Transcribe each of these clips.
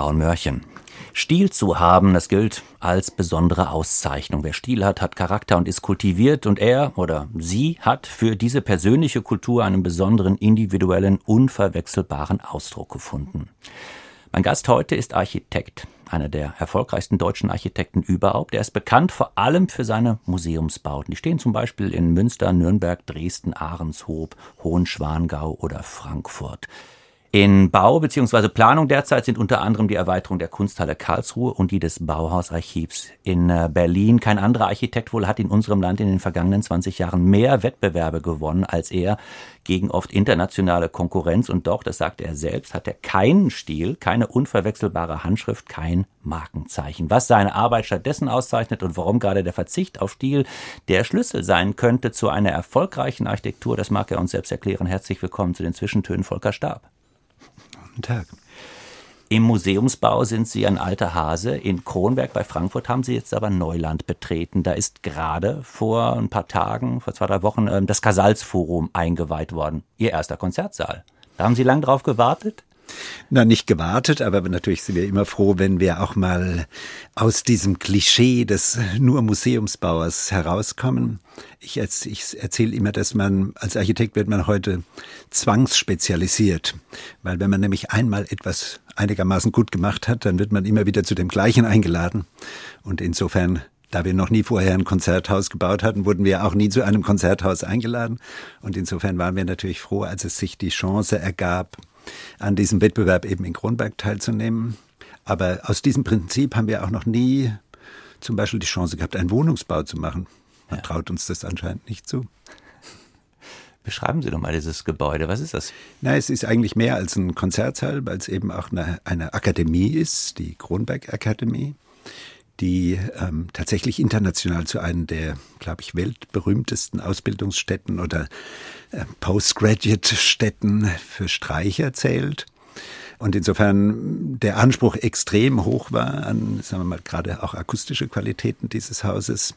Misstrauen Mörchen. Stil zu haben, das gilt als besondere Auszeichnung. Wer Stil hat, hat Charakter und ist kultiviert und er oder sie hat für diese persönliche Kultur einen besonderen, individuellen, unverwechselbaren Ausdruck gefunden. Mein Gast heute ist Architekt, einer der erfolgreichsten deutschen Architekten überhaupt. Er ist bekannt vor allem für seine Museumsbauten. Die stehen zum Beispiel in Münster, Nürnberg, Dresden, Ahrenshoop, Hohenschwangau oder Frankfurt. In Bau bzw. Planung derzeit sind unter anderem die Erweiterung der Kunsthalle Karlsruhe und die des Bauhausarchivs in äh, Berlin. Kein anderer Architekt wohl hat in unserem Land in den vergangenen 20 Jahren mehr Wettbewerbe gewonnen als er gegen oft internationale Konkurrenz. Und doch, das sagt er selbst, hat er keinen Stil, keine unverwechselbare Handschrift, kein Markenzeichen. Was seine Arbeit stattdessen auszeichnet und warum gerade der Verzicht auf Stil der Schlüssel sein könnte zu einer erfolgreichen Architektur, das mag er uns selbst erklären. Herzlich willkommen zu den Zwischentönen Volker Stab. Guten Tag. Im Museumsbau sind Sie ein alter Hase. In Kronberg bei Frankfurt haben Sie jetzt aber Neuland betreten. Da ist gerade vor ein paar Tagen, vor zwei, drei Wochen, ähm, das Casalsforum eingeweiht worden. Ihr erster Konzertsaal. Da haben Sie lang drauf gewartet? Na, nicht gewartet, aber natürlich sind wir immer froh, wenn wir auch mal aus diesem Klischee des nur Museumsbauers herauskommen. Ich, ich erzähle immer, dass man als Architekt wird man heute zwangsspezialisiert, weil wenn man nämlich einmal etwas einigermaßen gut gemacht hat, dann wird man immer wieder zu dem Gleichen eingeladen. Und insofern da wir noch nie vorher ein Konzerthaus gebaut hatten, wurden wir auch nie zu einem Konzerthaus eingeladen. Und insofern waren wir natürlich froh, als es sich die Chance ergab, an diesem Wettbewerb eben in Kronberg teilzunehmen. Aber aus diesem Prinzip haben wir auch noch nie zum Beispiel die Chance gehabt, einen Wohnungsbau zu machen. Man ja. traut uns das anscheinend nicht zu. Beschreiben Sie doch mal dieses Gebäude. Was ist das? Na, es ist eigentlich mehr als ein Konzertsaal, weil es eben auch eine, eine Akademie ist, die Kronberg Akademie die ähm, tatsächlich international zu einem der, glaube ich, weltberühmtesten Ausbildungsstätten oder äh, Postgraduate-Stätten für Streicher zählt. Und insofern der Anspruch extrem hoch war an, sagen wir mal, gerade auch akustische Qualitäten dieses Hauses.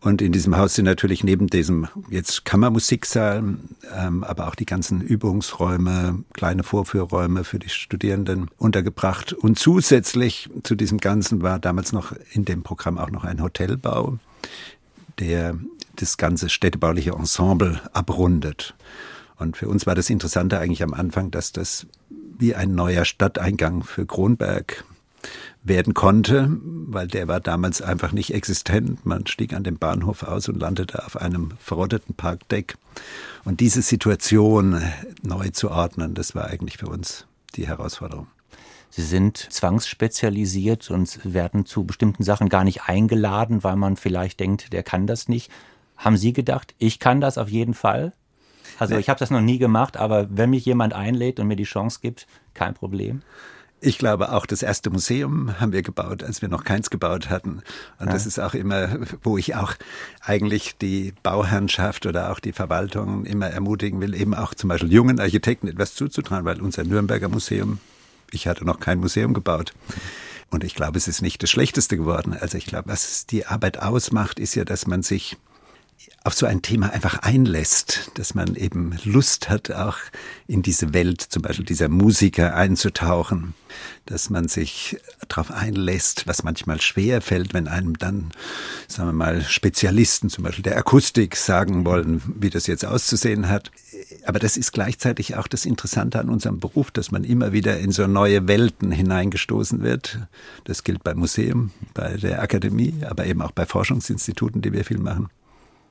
Und in diesem Haus sind natürlich neben diesem jetzt Kammermusiksaal, ähm, aber auch die ganzen Übungsräume, kleine Vorführräume für die Studierenden untergebracht. Und zusätzlich zu diesem Ganzen war damals noch in dem Programm auch noch ein Hotelbau, der das ganze städtebauliche Ensemble abrundet. Und für uns war das Interessante eigentlich am Anfang, dass das wie ein neuer Stadteingang für Kronberg werden konnte, weil der war damals einfach nicht existent. Man stieg an dem Bahnhof aus und landete auf einem verrotteten Parkdeck. Und diese Situation neu zu ordnen, das war eigentlich für uns die Herausforderung. Sie sind zwangsspezialisiert und werden zu bestimmten Sachen gar nicht eingeladen, weil man vielleicht denkt, der kann das nicht. Haben Sie gedacht, ich kann das auf jeden Fall? Also ich habe das noch nie gemacht, aber wenn mich jemand einlädt und mir die Chance gibt, kein Problem. Ich glaube, auch das erste Museum haben wir gebaut, als wir noch keins gebaut hatten. Und ja. das ist auch immer, wo ich auch eigentlich die Bauherrschaft oder auch die Verwaltung immer ermutigen will, eben auch zum Beispiel jungen Architekten etwas zuzutrauen, weil unser Nürnberger Museum, ich hatte noch kein Museum gebaut. Und ich glaube, es ist nicht das Schlechteste geworden. Also ich glaube, was die Arbeit ausmacht, ist ja, dass man sich auf so ein Thema einfach einlässt, dass man eben Lust hat, auch in diese Welt zum Beispiel dieser Musiker einzutauchen, dass man sich darauf einlässt, was manchmal schwer fällt, wenn einem dann, sagen wir mal, Spezialisten zum Beispiel der Akustik sagen wollen, wie das jetzt auszusehen hat. Aber das ist gleichzeitig auch das Interessante an unserem Beruf, dass man immer wieder in so neue Welten hineingestoßen wird. Das gilt beim Museum, bei der Akademie, aber eben auch bei Forschungsinstituten, die wir viel machen.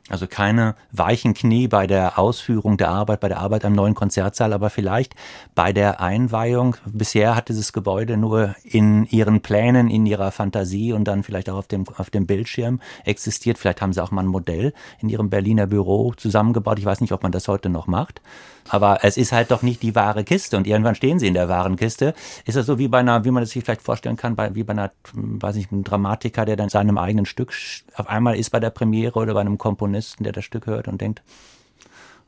Also keine weichen Knie bei der Ausführung der Arbeit, bei der Arbeit am neuen Konzertsaal, aber vielleicht bei der Einweihung. Bisher hat dieses Gebäude nur in ihren Plänen, in ihrer Fantasie und dann vielleicht auch auf dem, auf dem Bildschirm existiert. Vielleicht haben sie auch mal ein Modell in ihrem Berliner Büro zusammengebaut. Ich weiß nicht, ob man das heute noch macht. Aber es ist halt doch nicht die wahre Kiste und irgendwann stehen sie in der wahren Kiste. Ist das so wie bei einer, wie man es sich vielleicht vorstellen kann, bei, wie bei einer, weiß ich, einem Dramatiker, der dann seinem eigenen Stück auf einmal ist bei der Premiere oder bei einem Komponisten, der das Stück hört und denkt,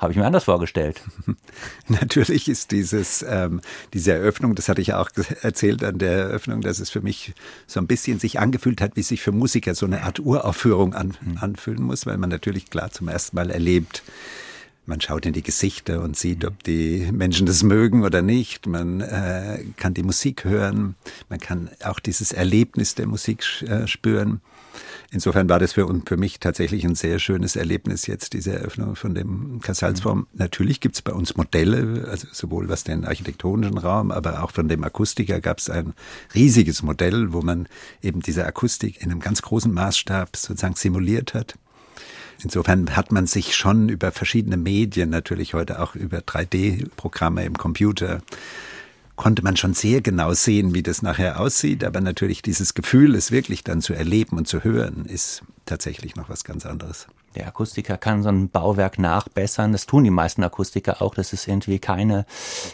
habe ich mir anders vorgestellt. Natürlich ist dieses, ähm, diese Eröffnung, das hatte ich auch erzählt an der Eröffnung, dass es für mich so ein bisschen sich angefühlt hat, wie sich für Musiker so eine Art Uraufführung an, mhm. anfühlen muss, weil man natürlich klar zum ersten Mal erlebt, man schaut in die Gesichter und sieht, ob die Menschen das mögen oder nicht. Man äh, kann die Musik hören. Man kann auch dieses Erlebnis der Musik äh, spüren. Insofern war das für, für mich tatsächlich ein sehr schönes Erlebnis jetzt, diese Eröffnung von dem Kassalsform. Mhm. Natürlich gibt es bei uns Modelle, also sowohl was den architektonischen Raum, aber auch von dem Akustiker gab es ein riesiges Modell, wo man eben diese Akustik in einem ganz großen Maßstab sozusagen simuliert hat. Insofern hat man sich schon über verschiedene Medien, natürlich heute auch über 3D-Programme im Computer, konnte man schon sehr genau sehen, wie das nachher aussieht. Aber natürlich dieses Gefühl, es wirklich dann zu erleben und zu hören, ist tatsächlich noch was ganz anderes. Der Akustiker kann so ein Bauwerk nachbessern. Das tun die meisten Akustiker auch. Das ist irgendwie keine,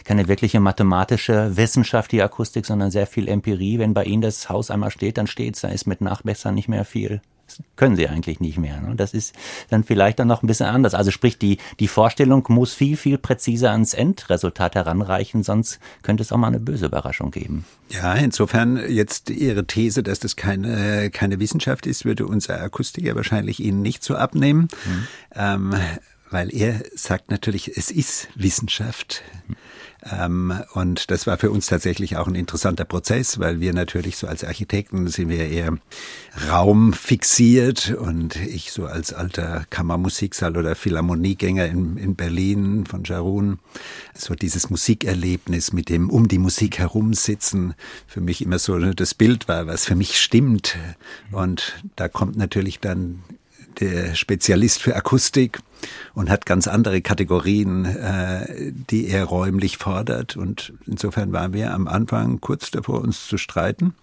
keine wirkliche mathematische Wissenschaft, die Akustik, sondern sehr viel Empirie. Wenn bei Ihnen das Haus einmal steht, dann steht's. Da ist mit Nachbessern nicht mehr viel können sie eigentlich nicht mehr. Ne? Das ist dann vielleicht dann noch ein bisschen anders. Also sprich, die, die Vorstellung muss viel, viel präziser ans Endresultat heranreichen, sonst könnte es auch mal eine böse Überraschung geben. Ja, insofern jetzt Ihre These, dass das keine, keine Wissenschaft ist, würde unser Akustiker wahrscheinlich Ihnen nicht so abnehmen. Mhm. Ähm, weil er sagt natürlich, es ist Wissenschaft. Mhm. Ähm, und das war für uns tatsächlich auch ein interessanter Prozess, weil wir natürlich so als Architekten sind wir eher raumfixiert und ich so als alter Kammermusiksaal oder Philharmoniegänger in, in Berlin von Jarun, so dieses Musikerlebnis mit dem um die Musik herumsitzen, für mich immer so das Bild war, was für mich stimmt. Und da kommt natürlich dann der Spezialist für Akustik und hat ganz andere Kategorien, äh, die er räumlich fordert. Und insofern waren wir am Anfang kurz davor, uns zu streiten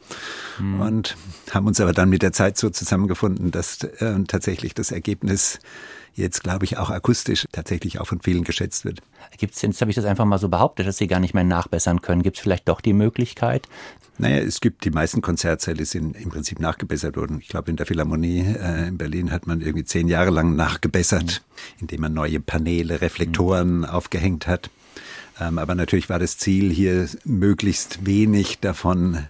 mhm. und haben uns aber dann mit der Zeit so zusammengefunden, dass äh, tatsächlich das Ergebnis jetzt, glaube ich, auch akustisch tatsächlich auch von vielen geschätzt wird. Gibt es, jetzt habe ich das einfach mal so behauptet, dass Sie gar nicht mehr nachbessern können. Gibt es vielleicht doch die Möglichkeit, naja, es gibt die meisten Konzertsäle sind im Prinzip nachgebessert worden. Ich glaube, in der Philharmonie äh, in Berlin hat man irgendwie zehn Jahre lang nachgebessert, mhm. indem man neue Paneele, Reflektoren mhm. aufgehängt hat. Ähm, aber natürlich war das Ziel, hier möglichst wenig davon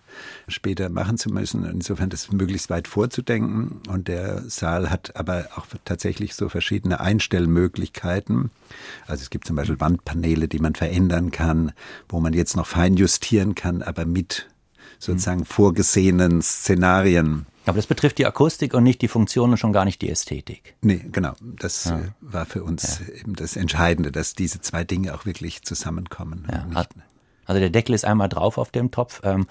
später machen zu müssen. Insofern das möglichst weit vorzudenken. Und der Saal hat aber auch tatsächlich so verschiedene Einstellmöglichkeiten. Also es gibt zum Beispiel Wandpaneele, die man verändern kann, wo man jetzt noch fein justieren kann, aber mit sozusagen mhm. vorgesehenen Szenarien. Aber das betrifft die Akustik und nicht die Funktion und schon gar nicht die Ästhetik. Nee, genau. Das ja. Äh, war für uns ja. eben das Entscheidende, dass diese zwei Dinge auch wirklich zusammenkommen. Ja. Also der Deckel ist einmal drauf auf dem Topf. Ähm,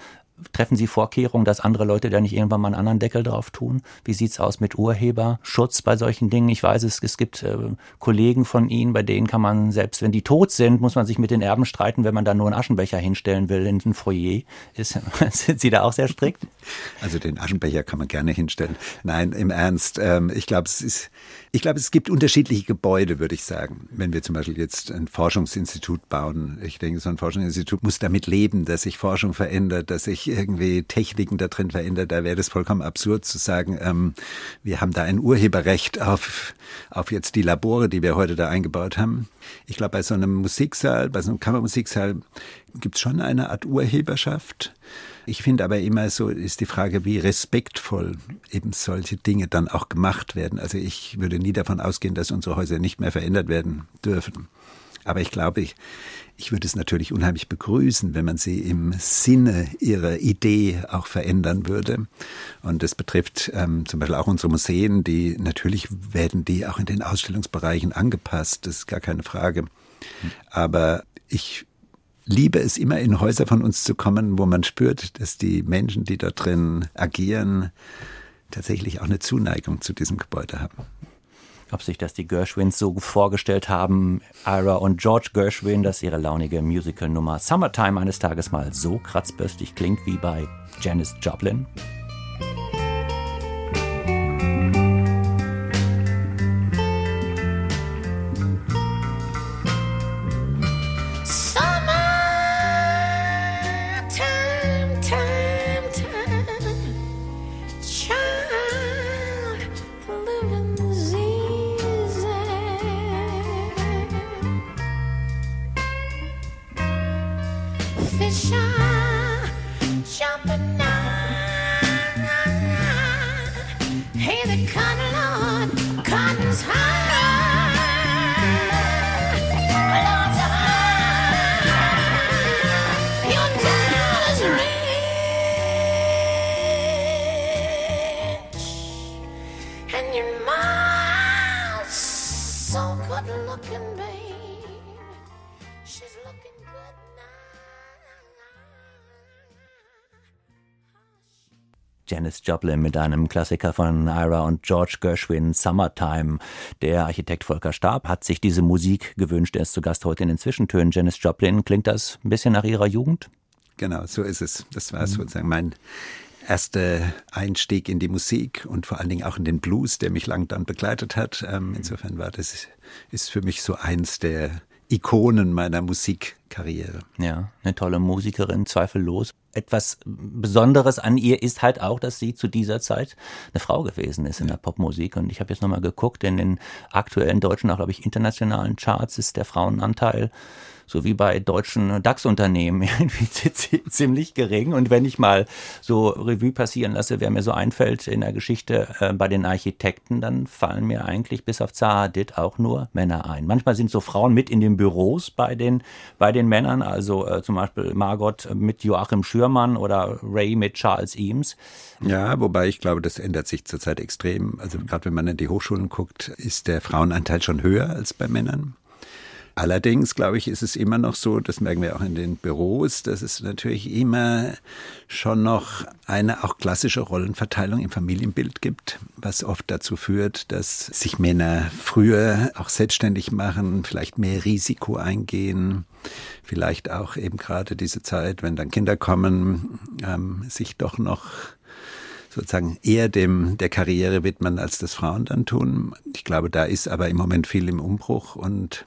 Treffen Sie Vorkehrungen, dass andere Leute da nicht irgendwann mal einen anderen Deckel drauf tun? Wie sieht's aus mit Urheberschutz bei solchen Dingen? Ich weiß, es, es gibt äh, Kollegen von Ihnen, bei denen kann man, selbst wenn die tot sind, muss man sich mit den Erben streiten, wenn man da nur einen Aschenbecher hinstellen will in ein Foyer. Ist, sind Sie da auch sehr strikt? Also den Aschenbecher kann man gerne hinstellen. Nein, im Ernst. Ähm, ich glaube, es ist ich glaube, es gibt unterschiedliche Gebäude, würde ich sagen. Wenn wir zum Beispiel jetzt ein Forschungsinstitut bauen, ich denke, so ein Forschungsinstitut muss damit leben, dass sich Forschung verändert, dass sich irgendwie Techniken da drin verändert. Da wäre es vollkommen absurd zu sagen, ähm, wir haben da ein Urheberrecht auf, auf jetzt die Labore, die wir heute da eingebaut haben. Ich glaube, bei so einem Musiksaal, bei so einem Kammermusiksaal gibt es schon eine Art Urheberschaft. Ich finde aber immer so ist die Frage, wie respektvoll eben solche Dinge dann auch gemacht werden. Also ich würde nie davon ausgehen, dass unsere Häuser nicht mehr verändert werden dürfen. Aber ich glaube, ich, ich würde es natürlich unheimlich begrüßen, wenn man sie im Sinne ihrer Idee auch verändern würde. Und das betrifft ähm, zum Beispiel auch unsere Museen, die natürlich werden die auch in den Ausstellungsbereichen angepasst, das ist gar keine Frage. Aber ich liebe es immer in Häuser von uns zu kommen, wo man spürt, dass die Menschen, die dort drin agieren, tatsächlich auch eine Zuneigung zu diesem Gebäude haben. Ob sich das die Gershwins so vorgestellt haben, Ira und George Gershwin, dass ihre launige Musical-Nummer Summertime eines Tages mal so kratzbürstig klingt wie bei Janis Joplin? Joplin mit einem Klassiker von Ira und George Gershwin, Summertime. Der Architekt Volker Stab hat sich diese Musik gewünscht. Er ist zu Gast heute in den Zwischentönen. Janis Joplin, klingt das ein bisschen nach Ihrer Jugend? Genau, so ist es. Das war mhm. sozusagen mein erster Einstieg in die Musik und vor allen Dingen auch in den Blues, der mich lang dann begleitet hat. Ähm, insofern war das ist für mich so eins der Ikonen meiner Musikkarriere. Ja, eine tolle Musikerin, zweifellos. Etwas Besonderes an ihr ist halt auch, dass sie zu dieser Zeit eine Frau gewesen ist in der Popmusik. Und ich habe jetzt nochmal geguckt, in den aktuellen deutschen, auch glaube ich internationalen Charts ist der Frauenanteil so wie bei deutschen DAX-Unternehmen ziemlich gering. Und wenn ich mal so Revue passieren lasse, wer mir so einfällt in der Geschichte äh, bei den Architekten, dann fallen mir eigentlich bis auf Zahadit auch nur Männer ein. Manchmal sind so Frauen mit in den Büros bei den, bei den Männern, also äh, zum Beispiel Margot mit Joachim Schürmann oder Ray mit Charles Eames. Ja, wobei ich glaube, das ändert sich zurzeit extrem. Also gerade wenn man in die Hochschulen guckt, ist der Frauenanteil schon höher als bei Männern. Allerdings, glaube ich, ist es immer noch so, das merken wir auch in den Büros, dass es natürlich immer schon noch eine auch klassische Rollenverteilung im Familienbild gibt, was oft dazu führt, dass sich Männer früher auch selbstständig machen, vielleicht mehr Risiko eingehen, vielleicht auch eben gerade diese Zeit, wenn dann Kinder kommen, ähm, sich doch noch sozusagen eher dem der Karriere widmen, als das Frauen dann tun. Ich glaube, da ist aber im Moment viel im Umbruch und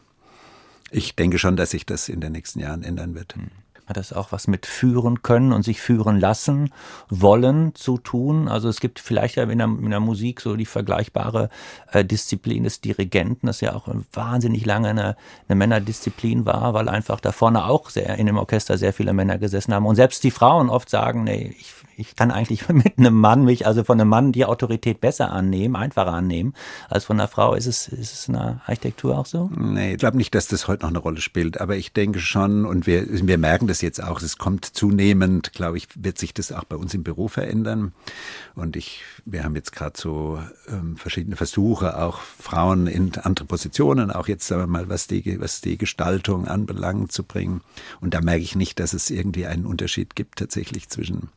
ich denke schon, dass sich das in den nächsten Jahren ändern wird. Hm. Hat das auch was mit führen können und sich führen lassen wollen zu tun? Also es gibt vielleicht ja in der, in der Musik so die vergleichbare äh, Disziplin des Dirigenten, das ja auch wahnsinnig lange eine, eine Männerdisziplin war, weil einfach da vorne auch sehr in dem Orchester sehr viele Männer gesessen haben. Und selbst die Frauen oft sagen, nee, ich ich kann eigentlich mit einem Mann mich, also von einem Mann die Autorität besser annehmen, einfacher annehmen, als von einer Frau. Ist es, ist es in der Architektur auch so? Nee, ich glaube nicht, dass das heute noch eine Rolle spielt, aber ich denke schon, und wir, wir merken das jetzt auch, es kommt zunehmend, glaube ich, wird sich das auch bei uns im Büro verändern. Und ich, wir haben jetzt gerade so ähm, verschiedene Versuche, auch Frauen in andere Positionen, auch jetzt sagen wir mal, was die, was die Gestaltung anbelangt, zu bringen. Und da merke ich nicht, dass es irgendwie einen Unterschied gibt tatsächlich zwischen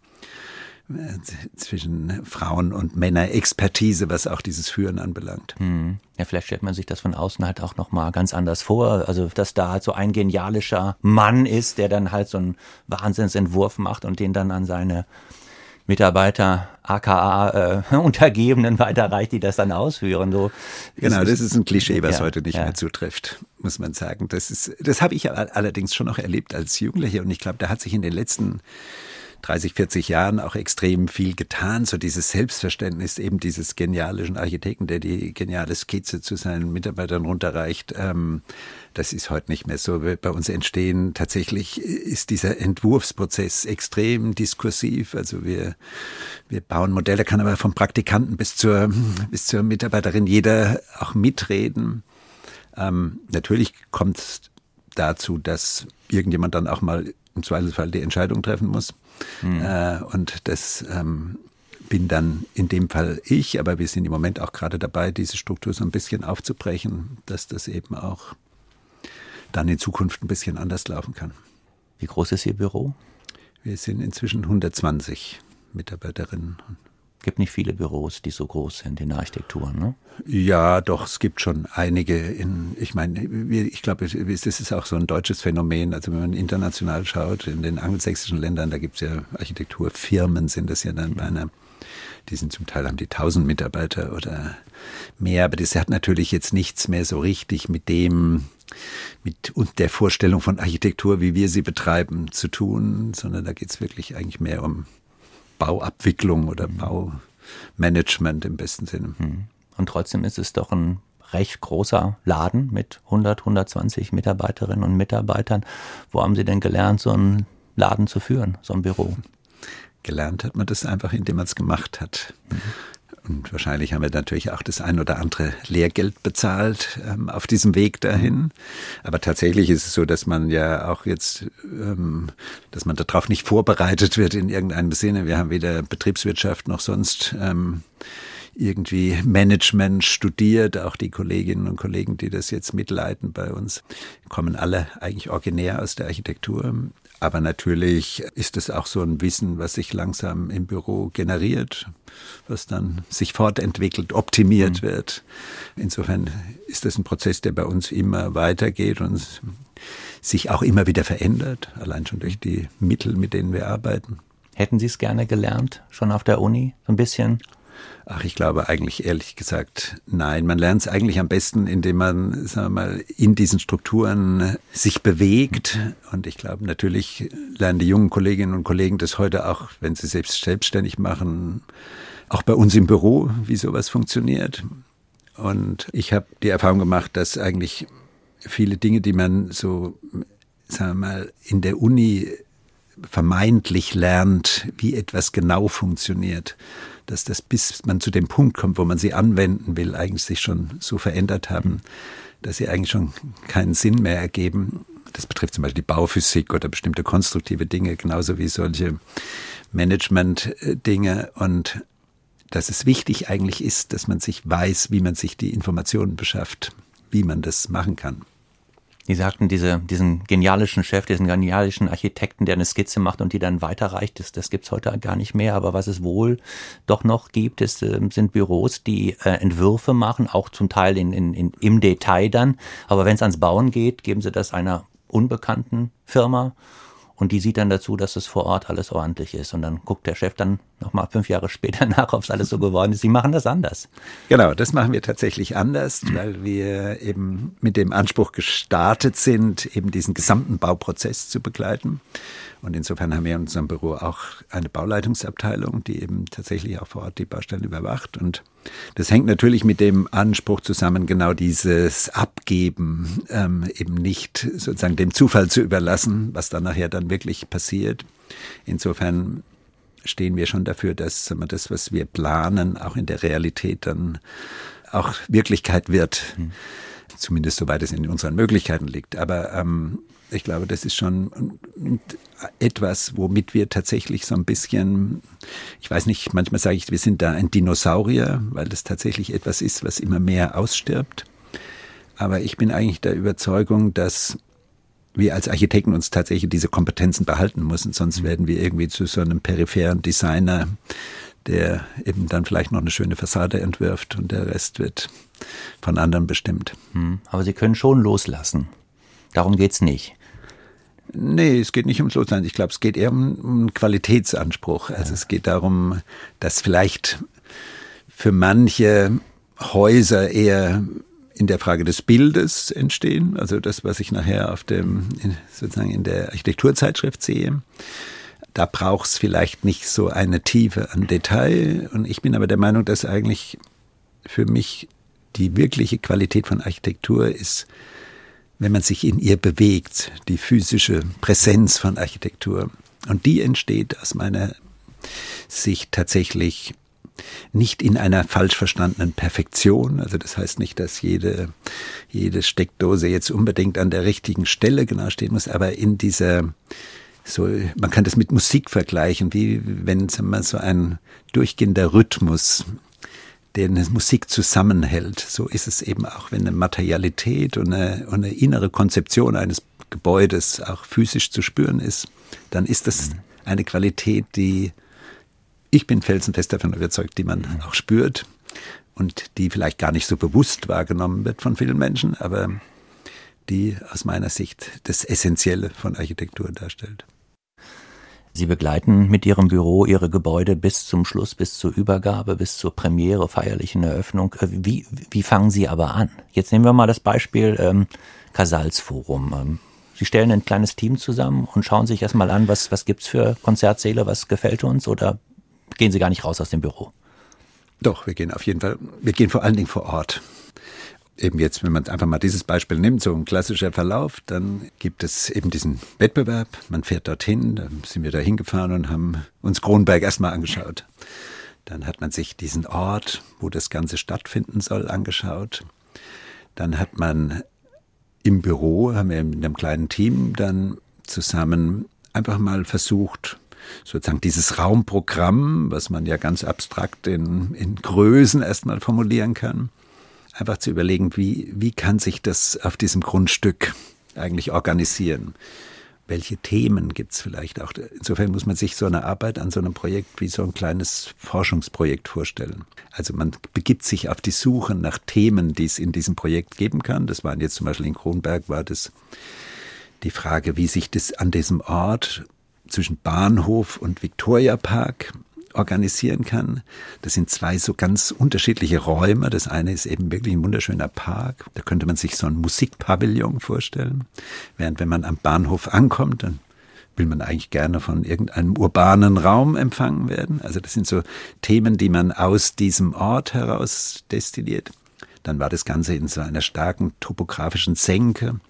zwischen Frauen und Männer Expertise, was auch dieses Führen anbelangt. Hm. Ja, vielleicht stellt man sich das von außen halt auch noch mal ganz anders vor. Also, dass da halt so ein genialischer Mann ist, der dann halt so einen Wahnsinnsentwurf macht und den dann an seine Mitarbeiter, aka äh, Untergebenen weiterreicht, die das dann ausführen. So, genau, das ist ein Klischee, was ja, heute nicht ja. mehr zutrifft, muss man sagen. Das ist, das habe ich allerdings schon noch erlebt als Jugendlicher und ich glaube, da hat sich in den letzten 30, 40 Jahren auch extrem viel getan. So dieses Selbstverständnis eben dieses genialischen Architekten, der die geniale Skizze zu seinen Mitarbeitern runterreicht. Ähm, das ist heute nicht mehr so. Bei uns entstehen tatsächlich ist dieser Entwurfsprozess extrem diskursiv. Also wir, wir bauen Modelle, kann aber vom Praktikanten bis zur, bis zur Mitarbeiterin jeder auch mitreden. Ähm, natürlich kommt es dazu, dass irgendjemand dann auch mal im Zweifelsfall die Entscheidung treffen muss. Mhm. Äh, und das ähm, bin dann in dem Fall ich, aber wir sind im Moment auch gerade dabei, diese Struktur so ein bisschen aufzubrechen, dass das eben auch dann in Zukunft ein bisschen anders laufen kann. Wie groß ist Ihr Büro? Wir sind inzwischen 120 Mitarbeiterinnen gibt nicht viele Büros, die so groß sind in der Architektur, ne? Ja, doch, es gibt schon einige in, ich meine, ich glaube, das ist auch so ein deutsches Phänomen. Also wenn man international schaut, in den angelsächsischen Ländern, da gibt es ja Architekturfirmen, sind das ja dann beinahe. Die sind zum Teil haben die tausend Mitarbeiter oder mehr, aber das hat natürlich jetzt nichts mehr so richtig mit dem, mit der Vorstellung von Architektur, wie wir sie betreiben, zu tun, sondern da geht es wirklich eigentlich mehr um Bauabwicklung oder mhm. Baumanagement im besten Sinne. Mhm. Und trotzdem ist es doch ein recht großer Laden mit 100, 120 Mitarbeiterinnen und Mitarbeitern. Wo haben Sie denn gelernt, so einen Laden zu führen, so ein Büro? Gelernt hat man das einfach, indem man es gemacht hat. Mhm. Und wahrscheinlich haben wir natürlich auch das ein oder andere Lehrgeld bezahlt ähm, auf diesem Weg dahin. Aber tatsächlich ist es so, dass man ja auch jetzt, ähm, dass man darauf nicht vorbereitet wird in irgendeinem Sinne. Wir haben weder Betriebswirtschaft noch sonst ähm, irgendwie Management studiert. Auch die Kolleginnen und Kollegen, die das jetzt mitleiten bei uns, kommen alle eigentlich originär aus der Architektur. Aber natürlich ist es auch so ein Wissen, was sich langsam im Büro generiert, was dann sich fortentwickelt, optimiert mhm. wird. Insofern ist das ein Prozess, der bei uns immer weitergeht und sich auch immer wieder verändert, allein schon durch die Mittel, mit denen wir arbeiten. Hätten Sie es gerne gelernt, schon auf der Uni, so ein bisschen? Ach, ich glaube eigentlich ehrlich gesagt, nein. Man lernt es eigentlich am besten, indem man, sagen wir mal, in diesen Strukturen sich bewegt. Und ich glaube, natürlich lernen die jungen Kolleginnen und Kollegen das heute auch, wenn sie selbst selbstständig machen, auch bei uns im Büro, wie sowas funktioniert. Und ich habe die Erfahrung gemacht, dass eigentlich viele Dinge, die man so, sagen wir mal, in der Uni vermeintlich lernt, wie etwas genau funktioniert, dass das, bis man zu dem Punkt kommt, wo man sie anwenden will, eigentlich sich schon so verändert haben, dass sie eigentlich schon keinen Sinn mehr ergeben. Das betrifft zum Beispiel die Bauphysik oder bestimmte konstruktive Dinge, genauso wie solche Management-Dinge. Und dass es wichtig eigentlich ist, dass man sich weiß, wie man sich die Informationen beschafft, wie man das machen kann. Die sagten, diese, diesen genialischen Chef, diesen genialischen Architekten, der eine Skizze macht und die dann weiterreicht, das, das gibt's heute gar nicht mehr. Aber was es wohl doch noch gibt, ist, äh, sind Büros, die äh, Entwürfe machen, auch zum Teil in, in, in, im Detail dann. Aber wenn es ans Bauen geht, geben sie das einer unbekannten Firma und die sieht dann dazu, dass es vor Ort alles ordentlich ist. Und dann guckt der Chef dann nochmal fünf Jahre später nach, ob es alles so geworden ist. Sie machen das anders. Genau, das machen wir tatsächlich anders, weil wir eben mit dem Anspruch gestartet sind, eben diesen gesamten Bauprozess zu begleiten. Und insofern haben wir in unserem Büro auch eine Bauleitungsabteilung, die eben tatsächlich auch vor Ort die Baustellen überwacht. Und das hängt natürlich mit dem Anspruch zusammen, genau dieses Abgeben ähm, eben nicht sozusagen dem Zufall zu überlassen, was dann nachher dann wirklich passiert. Insofern stehen wir schon dafür, dass das, was wir planen, auch in der Realität dann auch Wirklichkeit wird. Mhm. Zumindest soweit es in unseren Möglichkeiten liegt. Aber ähm, ich glaube, das ist schon etwas, womit wir tatsächlich so ein bisschen, ich weiß nicht, manchmal sage ich, wir sind da ein Dinosaurier, weil das tatsächlich etwas ist, was immer mehr ausstirbt. Aber ich bin eigentlich der Überzeugung, dass wir als Architekten uns tatsächlich diese Kompetenzen behalten müssen, sonst mhm. werden wir irgendwie zu so einem peripheren Designer, der eben dann vielleicht noch eine schöne Fassade entwirft und der Rest wird von anderen bestimmt. Mhm. Aber Sie können schon loslassen. Darum geht's nicht. Nee, es geht nicht ums Lossein. Ich glaube, es geht eher um einen Qualitätsanspruch. Also ja. es geht darum, dass vielleicht für manche Häuser eher in der Frage des Bildes entstehen, also das, was ich nachher auf dem, sozusagen in der Architekturzeitschrift sehe. Da braucht es vielleicht nicht so eine Tiefe an Detail. Und ich bin aber der Meinung, dass eigentlich für mich die wirkliche Qualität von Architektur ist, wenn man sich in ihr bewegt, die physische Präsenz von Architektur. Und die entsteht aus meiner Sicht tatsächlich nicht in einer falsch verstandenen Perfektion. Also das heißt nicht, dass jede, jede Steckdose jetzt unbedingt an der richtigen Stelle genau stehen muss, aber in dieser, so, man kann das mit Musik vergleichen, wie wenn man so ein durchgehender Rhythmus eine Musik zusammenhält. So ist es eben auch, wenn eine Materialität und eine, und eine innere Konzeption eines Gebäudes auch physisch zu spüren ist, dann ist das eine Qualität, die ich bin felsenfest davon überzeugt, die man auch spürt und die vielleicht gar nicht so bewusst wahrgenommen wird von vielen Menschen, aber die aus meiner Sicht das Essentielle von Architektur darstellt. Sie begleiten mit Ihrem Büro Ihre Gebäude bis zum Schluss, bis zur Übergabe, bis zur Premiere, feierlichen Eröffnung. Äh, wie, wie fangen Sie aber an? Jetzt nehmen wir mal das Beispiel ähm, Casals-Forum. Ähm, Sie stellen ein kleines Team zusammen und schauen sich erstmal an, was, was gibt's für Konzertsäle, was gefällt uns oder gehen Sie gar nicht raus aus dem Büro? Doch, wir gehen auf jeden Fall, wir gehen vor allen Dingen vor Ort eben jetzt, wenn man einfach mal dieses Beispiel nimmt, so ein klassischer Verlauf, dann gibt es eben diesen Wettbewerb. Man fährt dorthin, dann sind wir da hingefahren und haben uns Kronberg erstmal angeschaut. Dann hat man sich diesen Ort, wo das Ganze stattfinden soll, angeschaut. Dann hat man im Büro, haben wir mit einem kleinen Team dann zusammen einfach mal versucht, sozusagen dieses Raumprogramm, was man ja ganz abstrakt in, in Größen erstmal formulieren kann, einfach zu überlegen, wie, wie kann sich das auf diesem Grundstück eigentlich organisieren? welche Themen gibt es vielleicht auch. Insofern muss man sich so eine Arbeit an so einem Projekt wie so ein kleines Forschungsprojekt vorstellen. Also man begibt sich auf die Suche nach Themen, die es in diesem Projekt geben kann. Das waren jetzt zum Beispiel in Kronberg war das die Frage, wie sich das an diesem Ort zwischen Bahnhof und Viktoriapark organisieren kann. Das sind zwei so ganz unterschiedliche Räume. Das eine ist eben wirklich ein wunderschöner Park. Da könnte man sich so ein Musikpavillon vorstellen. Während wenn man am Bahnhof ankommt, dann will man eigentlich gerne von irgendeinem urbanen Raum empfangen werden. Also das sind so Themen, die man aus diesem Ort heraus destilliert. Dann war das Ganze in so einer starken topografischen Senke.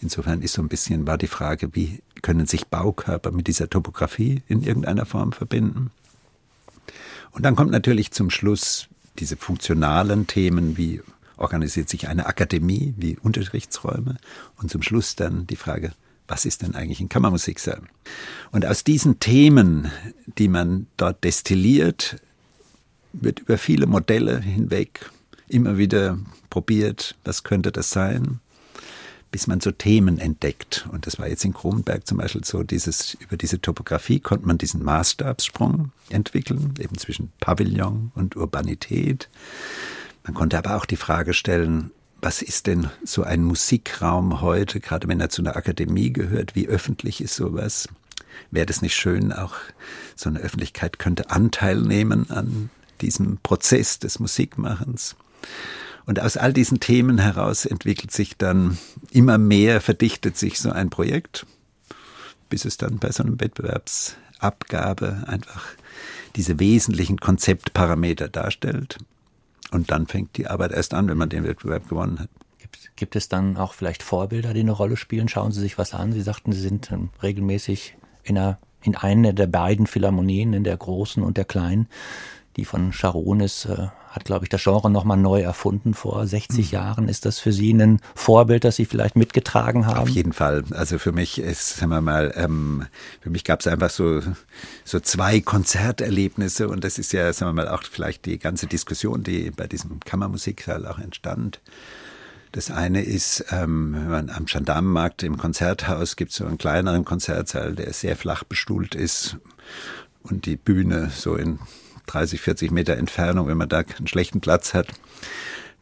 Insofern ist so ein bisschen war die Frage, wie können sich Baukörper mit dieser Topografie in irgendeiner Form verbinden? Und dann kommt natürlich zum Schluss diese funktionalen Themen wie organisiert sich eine Akademie, wie Unterrichtsräume und zum Schluss dann die Frage, was ist denn eigentlich ein Kammermusiksaal? Und aus diesen Themen, die man dort destilliert, wird über viele Modelle hinweg immer wieder probiert, was könnte das sein? Bis man so Themen entdeckt. Und das war jetzt in Kronberg zum Beispiel so, dieses, über diese Topografie konnte man diesen Maßstabssprung entwickeln, eben zwischen Pavillon und Urbanität. Man konnte aber auch die Frage stellen, was ist denn so ein Musikraum heute, gerade wenn er zu einer Akademie gehört, wie öffentlich ist sowas? Wäre das nicht schön, auch so eine Öffentlichkeit könnte Anteil nehmen an diesem Prozess des Musikmachens? Und aus all diesen Themen heraus entwickelt sich dann immer mehr, verdichtet sich so ein Projekt, bis es dann bei so einem Wettbewerbsabgabe einfach diese wesentlichen Konzeptparameter darstellt. Und dann fängt die Arbeit erst an, wenn man den Wettbewerb gewonnen hat. Gibt, gibt es dann auch vielleicht Vorbilder, die eine Rolle spielen? Schauen Sie sich was an. Sie sagten, Sie sind ähm, regelmäßig in einer in einer der beiden Philharmonien, in der großen und der kleinen. Die von Charon ist, äh, hat, glaube ich, das Genre nochmal neu erfunden. Vor 60 mhm. Jahren ist das für Sie ein Vorbild, das Sie vielleicht mitgetragen haben? Auf jeden Fall. Also für mich ist, sagen wir mal, ähm, für mich gab es einfach so, so zwei Konzerterlebnisse und das ist ja, sagen wir mal, auch vielleicht die ganze Diskussion, die bei diesem Kammermusiksaal auch entstand. Das eine ist, ähm, wenn man am Gendarmenmarkt im Konzerthaus gibt es so einen kleineren Konzertsaal, der sehr flach bestuhlt ist und die Bühne so in 30, 40 Meter Entfernung, wenn man da einen schlechten Platz hat,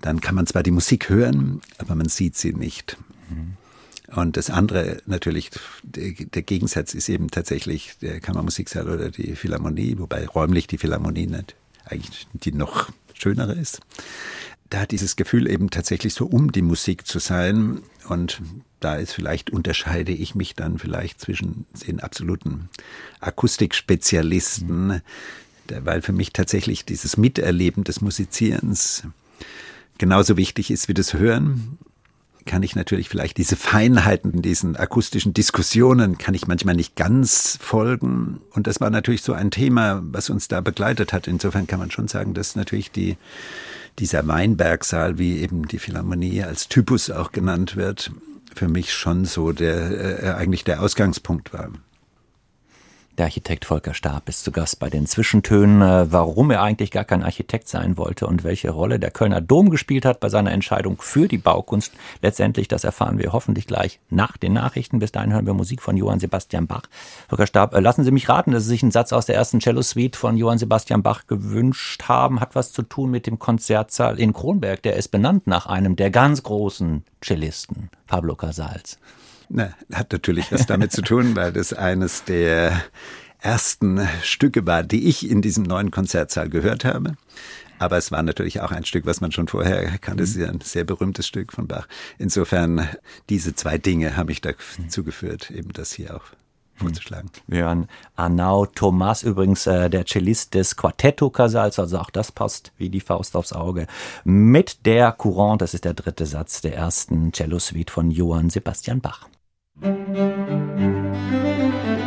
dann kann man zwar die Musik hören, aber man sieht sie nicht. Und das andere natürlich, der Gegensatz ist eben tatsächlich der Kammermusiksaal oder die Philharmonie, wobei räumlich die Philharmonie nicht, eigentlich die noch schönere ist. Da hat dieses Gefühl eben tatsächlich so um die Musik zu sein und da ist vielleicht unterscheide ich mich dann vielleicht zwischen den absoluten Akustikspezialisten, weil für mich tatsächlich dieses Miterleben des Musizierens genauso wichtig ist wie das Hören kann ich natürlich vielleicht diese Feinheiten, diesen akustischen Diskussionen, kann ich manchmal nicht ganz folgen. Und das war natürlich so ein Thema, was uns da begleitet hat. Insofern kann man schon sagen, dass natürlich die, dieser Weinbergsaal, wie eben die Philharmonie als Typus auch genannt wird, für mich schon so der, äh, eigentlich der Ausgangspunkt war. Der Architekt Volker Stab ist zu Gast bei den Zwischentönen, äh, warum er eigentlich gar kein Architekt sein wollte und welche Rolle der Kölner Dom gespielt hat bei seiner Entscheidung für die Baukunst. Letztendlich, das erfahren wir hoffentlich gleich nach den Nachrichten. Bis dahin hören wir Musik von Johann Sebastian Bach. Volker Stab, äh, lassen Sie mich raten, dass Sie sich einen Satz aus der ersten Cello-Suite von Johann Sebastian Bach gewünscht haben. Hat was zu tun mit dem Konzertsaal in Kronberg. Der ist benannt nach einem der ganz großen Cellisten, Pablo Casals. Na, hat natürlich was damit zu tun, weil das eines der ersten Stücke war, die ich in diesem neuen Konzertsaal gehört habe. Aber es war natürlich auch ein Stück, was man schon vorher kannte. Es ist ja ein sehr berühmtes Stück von Bach. Insofern, diese zwei Dinge haben mich dazu geführt, eben das hier auch vorzuschlagen. Wir hören Arnau Thomas, übrigens äh, der Cellist des Quartetto Casals, also auch das passt wie die Faust aufs Auge, mit der Courant, das ist der dritte Satz der ersten Cello-Suite von Johann Sebastian Bach. Thank you.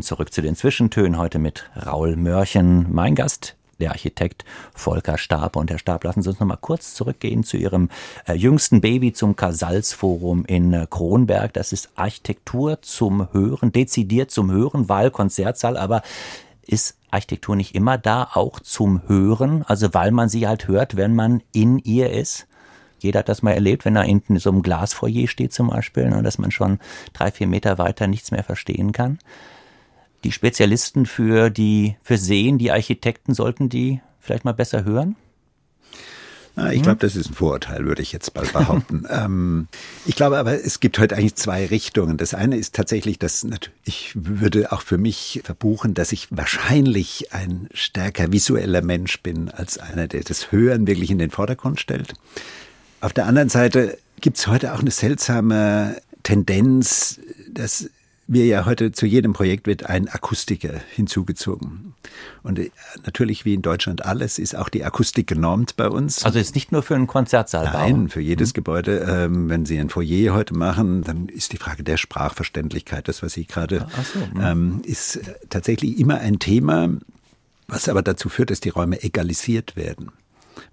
Willkommen zurück zu den Zwischentönen heute mit Raul Mörchen. Mein Gast, der Architekt Volker Stab. Und Herr Stab, lassen Sie uns noch mal kurz zurückgehen zu Ihrem äh, jüngsten Baby zum Kasalsforum in äh, Kronberg. Das ist Architektur zum Hören, dezidiert zum Hören, weil Konzertsaal, aber ist Architektur nicht immer da, auch zum Hören? Also weil man sie halt hört, wenn man in ihr ist? Jeder hat das mal erlebt, wenn er hinten in so einem Glasfoyer steht zum Beispiel, ne, dass man schon drei, vier Meter weiter nichts mehr verstehen kann. Die Spezialisten für die, für Sehen, die Architekten, sollten die vielleicht mal besser hören? Ich hm? glaube, das ist ein Vorurteil, würde ich jetzt bald behaupten. ähm, ich glaube aber, es gibt heute eigentlich zwei Richtungen. Das eine ist tatsächlich, dass ich würde auch für mich verbuchen, dass ich wahrscheinlich ein stärker visueller Mensch bin als einer, der das Hören wirklich in den Vordergrund stellt. Auf der anderen Seite gibt es heute auch eine seltsame Tendenz, dass wir ja heute zu jedem Projekt wird ein Akustiker hinzugezogen. Und äh, natürlich wie in Deutschland alles ist auch die Akustik genormt bei uns. Also ist nicht nur für einen Konzertsaal Nein, für jedes mhm. Gebäude. Ähm, wenn Sie ein Foyer heute machen, dann ist die Frage der Sprachverständlichkeit, das was Sie gerade, so, mhm. ähm, ist äh, tatsächlich immer ein Thema, was aber dazu führt, dass die Räume egalisiert werden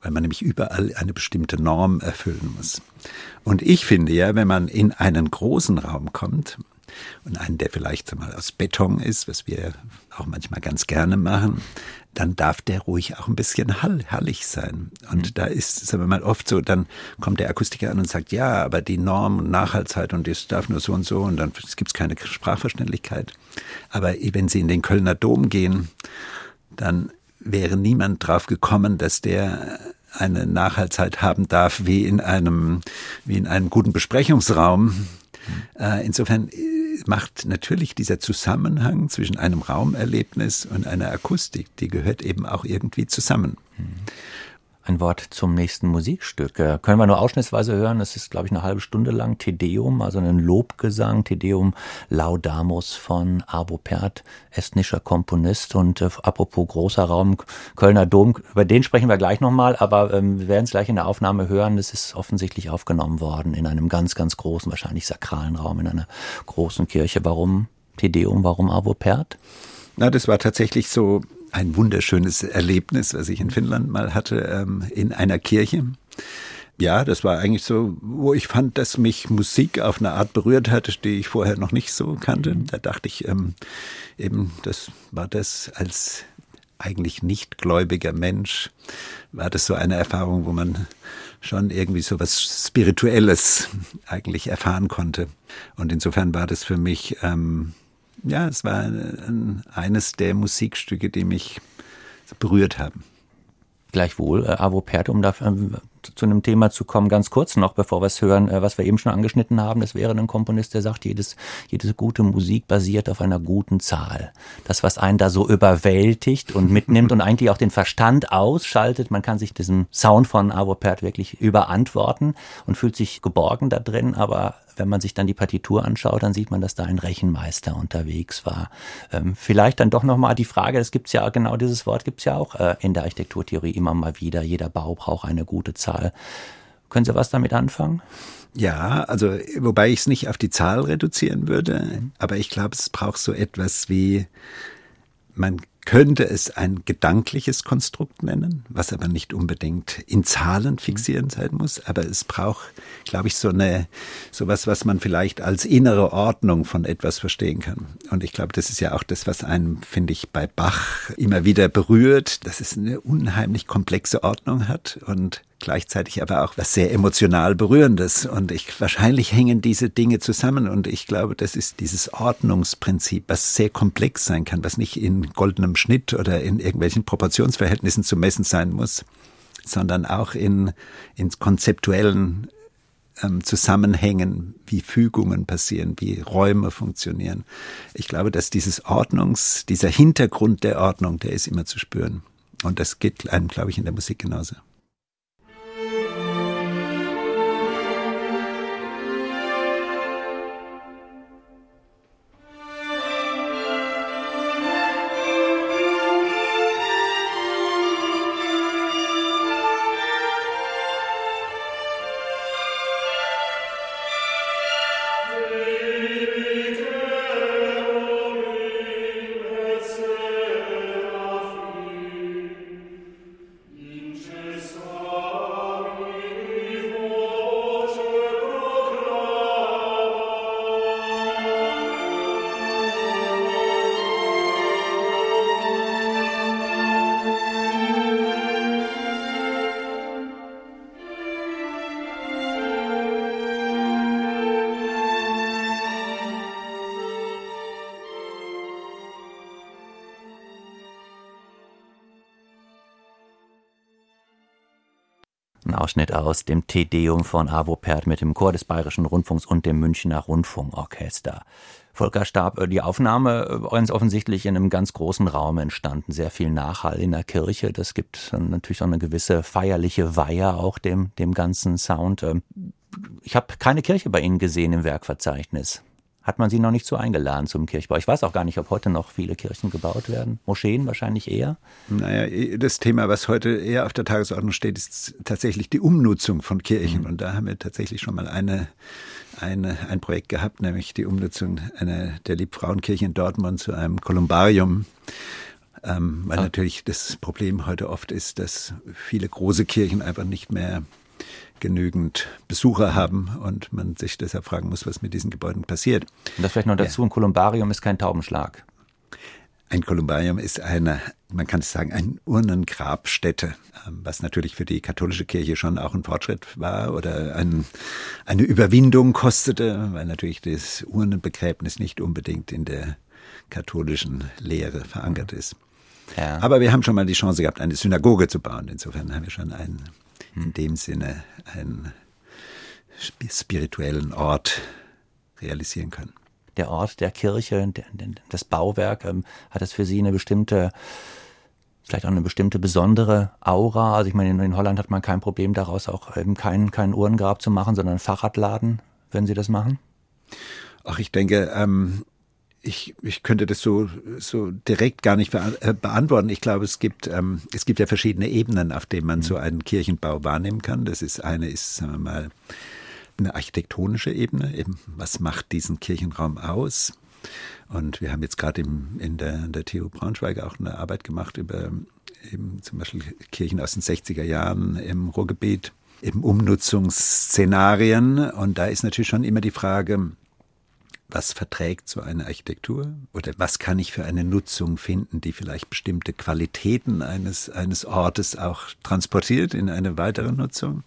weil man nämlich überall eine bestimmte Norm erfüllen muss. Und ich finde ja, wenn man in einen großen Raum kommt, und einen, der vielleicht mal aus Beton ist, was wir auch manchmal ganz gerne machen, dann darf der ruhig auch ein bisschen hall, hallig sein. Und mhm. da ist, sagen wir mal, oft so, dann kommt der Akustiker an und sagt, ja, aber die Norm und Nachhaltigkeit und das darf nur so und so und dann gibt es keine Sprachverständlichkeit. Aber wenn Sie in den Kölner Dom gehen, dann wäre niemand drauf gekommen, dass der eine Nachhaltigkeit haben darf wie in einem, wie in einem guten Besprechungsraum. Äh, insofern äh, macht natürlich dieser Zusammenhang zwischen einem Raumerlebnis und einer Akustik, die gehört eben auch irgendwie zusammen. Mhm ein Wort zum nächsten Musikstück. Äh, können wir nur ausschnittsweise hören. Es ist, glaube ich, eine halbe Stunde lang Tedeum, also ein Lobgesang, Tedeum Laudamus von Arvo Pärt, estnischer Komponist. Und äh, apropos großer Raum, Kölner Dom, über den sprechen wir gleich nochmal, aber ähm, wir werden es gleich in der Aufnahme hören. Es ist offensichtlich aufgenommen worden in einem ganz, ganz großen, wahrscheinlich sakralen Raum, in einer großen Kirche. Warum Tedeum, warum Arvo Pärt? Na, das war tatsächlich so ein wunderschönes Erlebnis, was ich in Finnland mal hatte, ähm, in einer Kirche. Ja, das war eigentlich so, wo ich fand, dass mich Musik auf eine Art berührt hat, die ich vorher noch nicht so kannte. Mhm. Da dachte ich ähm, eben, das war das als eigentlich nicht gläubiger Mensch, war das so eine Erfahrung, wo man schon irgendwie so was Spirituelles eigentlich erfahren konnte. Und insofern war das für mich ähm, ja, es war eines der Musikstücke, die mich berührt haben. Gleichwohl, äh, Avo Pert, um da ähm, zu einem Thema zu kommen, ganz kurz noch, bevor wir es hören, äh, was wir eben schon angeschnitten haben. Das wäre ein Komponist, der sagt, jedes, jede gute Musik basiert auf einer guten Zahl. Das, was einen da so überwältigt und mitnimmt und eigentlich auch den Verstand ausschaltet, man kann sich diesem Sound von Avo Pert wirklich überantworten und fühlt sich geborgen da drin, aber wenn man sich dann die Partitur anschaut, dann sieht man, dass da ein Rechenmeister unterwegs war. Ähm, vielleicht dann doch nochmal die Frage, das gibt's ja, genau dieses Wort gibt's ja auch äh, in der Architekturtheorie immer mal wieder. Jeder Bau braucht eine gute Zahl. Können Sie was damit anfangen? Ja, also wobei ich es nicht auf die Zahl reduzieren würde, aber ich glaube, es braucht so etwas wie, man könnte es ein gedankliches Konstrukt nennen, was aber nicht unbedingt in Zahlen fixieren sein muss. Aber es braucht, glaube ich, so eine, sowas, was man vielleicht als innere Ordnung von etwas verstehen kann. Und ich glaube, das ist ja auch das, was einen, finde ich, bei Bach immer wieder berührt, dass es eine unheimlich komplexe Ordnung hat und gleichzeitig aber auch was sehr emotional berührendes. Und ich, wahrscheinlich hängen diese Dinge zusammen. Und ich glaube, das ist dieses Ordnungsprinzip, was sehr komplex sein kann, was nicht in goldenem Schnitt oder in irgendwelchen Proportionsverhältnissen zu messen sein muss, sondern auch in, in konzeptuellen ähm, Zusammenhängen, wie Fügungen passieren, wie Räume funktionieren. Ich glaube, dass dieses Ordnungs, dieser Hintergrund der Ordnung, der ist immer zu spüren. Und das geht einem, glaube ich, in der Musik genauso. Aus dem Tedeum von Avopert mit dem Chor des Bayerischen Rundfunks und dem Münchner Rundfunkorchester. Volker Stab, äh, die Aufnahme äh, ist offensichtlich in einem ganz großen Raum entstanden. Sehr viel Nachhall in der Kirche. Das gibt natürlich auch eine gewisse feierliche Weihe auch dem, dem ganzen Sound. Ähm, ich habe keine Kirche bei Ihnen gesehen im Werkverzeichnis hat man sie noch nicht so eingeladen zum Kirchbau. Ich weiß auch gar nicht, ob heute noch viele Kirchen gebaut werden. Moscheen wahrscheinlich eher. Naja, das Thema, was heute eher auf der Tagesordnung steht, ist tatsächlich die Umnutzung von Kirchen. Mhm. Und da haben wir tatsächlich schon mal eine, eine, ein Projekt gehabt, nämlich die Umnutzung einer der Liebfrauenkirche in Dortmund zu einem Kolumbarium. Ähm, weil ah. natürlich das Problem heute oft ist, dass viele große Kirchen einfach nicht mehr genügend Besucher haben und man sich deshalb fragen muss, was mit diesen Gebäuden passiert. Und das vielleicht noch dazu, ein Kolumbarium ist kein Taubenschlag. Ein Kolumbarium ist eine, man kann es sagen, eine Urnengrabstätte, ähm, was natürlich für die katholische Kirche schon auch ein Fortschritt war oder ein, eine Überwindung kostete, weil natürlich das Urnenbegräbnis nicht unbedingt in der katholischen Lehre verankert ist. Ja. Aber wir haben schon mal die Chance gehabt, eine Synagoge zu bauen. Insofern haben wir schon einen in dem Sinne einen spirituellen Ort realisieren können. Der Ort der Kirche, das Bauwerk, ähm, hat es für Sie eine bestimmte, vielleicht auch eine bestimmte besondere Aura? Also ich meine, in Holland hat man kein Problem daraus, auch eben kein, kein Uhrengrab zu machen, sondern einen Fahrradladen, wenn Sie das machen? Ach, ich denke, ähm, ich, ich könnte das so, so direkt gar nicht äh, beantworten. Ich glaube, es gibt, ähm, es gibt ja verschiedene Ebenen, auf denen man mhm. so einen Kirchenbau wahrnehmen kann. Das ist eine ist, sagen wir mal, eine architektonische Ebene. Eben, was macht diesen Kirchenraum aus? Und wir haben jetzt gerade in der, in der TU Braunschweig auch eine Arbeit gemacht über eben zum Beispiel Kirchen aus den 60er Jahren im Ruhrgebiet, eben Umnutzungsszenarien. Und da ist natürlich schon immer die Frage, was verträgt so eine Architektur oder was kann ich für eine Nutzung finden, die vielleicht bestimmte Qualitäten eines, eines Ortes auch transportiert in eine weitere Nutzung.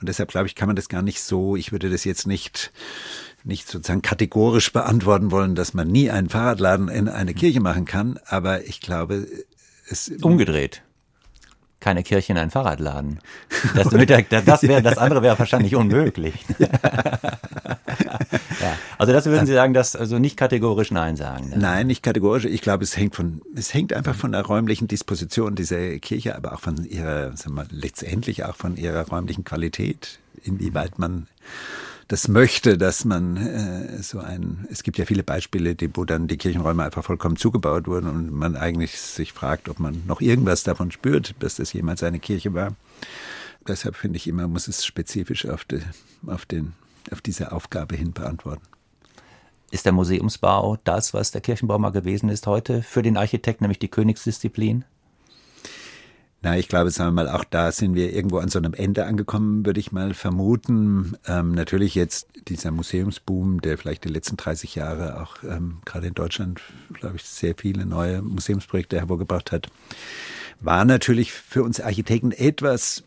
Und deshalb glaube ich, kann man das gar nicht so, ich würde das jetzt nicht, nicht sozusagen kategorisch beantworten wollen, dass man nie einen Fahrradladen in eine Kirche machen kann, aber ich glaube, es. Umgedreht keine Kirche in einen Fahrradladen. Das, das, wär, das andere wäre wahrscheinlich unmöglich. ja. Also das würden Sie sagen, dass also nicht kategorisch Nein sagen. Ne? Nein, nicht kategorisch. Ich glaube, es hängt von, es hängt einfach von der räumlichen Disposition dieser Kirche, aber auch von ihrer, sagen wir, letztendlich auch von ihrer räumlichen Qualität, inwieweit man das möchte, dass man äh, so ein, es gibt ja viele Beispiele, die, wo dann die Kirchenräume einfach vollkommen zugebaut wurden und man eigentlich sich fragt, ob man noch irgendwas davon spürt, dass das jemals eine Kirche war. Deshalb finde ich immer, muss es spezifisch auf, die, auf, den, auf diese Aufgabe hin beantworten. Ist der Museumsbau das, was der Kirchenbau mal gewesen ist heute für den Architekt, nämlich die Königsdisziplin? Na, ich glaube, sagen wir mal, auch da sind wir irgendwo an so einem Ende angekommen, würde ich mal vermuten. Ähm, natürlich jetzt dieser Museumsboom, der vielleicht die letzten 30 Jahre auch ähm, gerade in Deutschland, glaube ich, sehr viele neue Museumsprojekte hervorgebracht hat, war natürlich für uns Architekten etwas,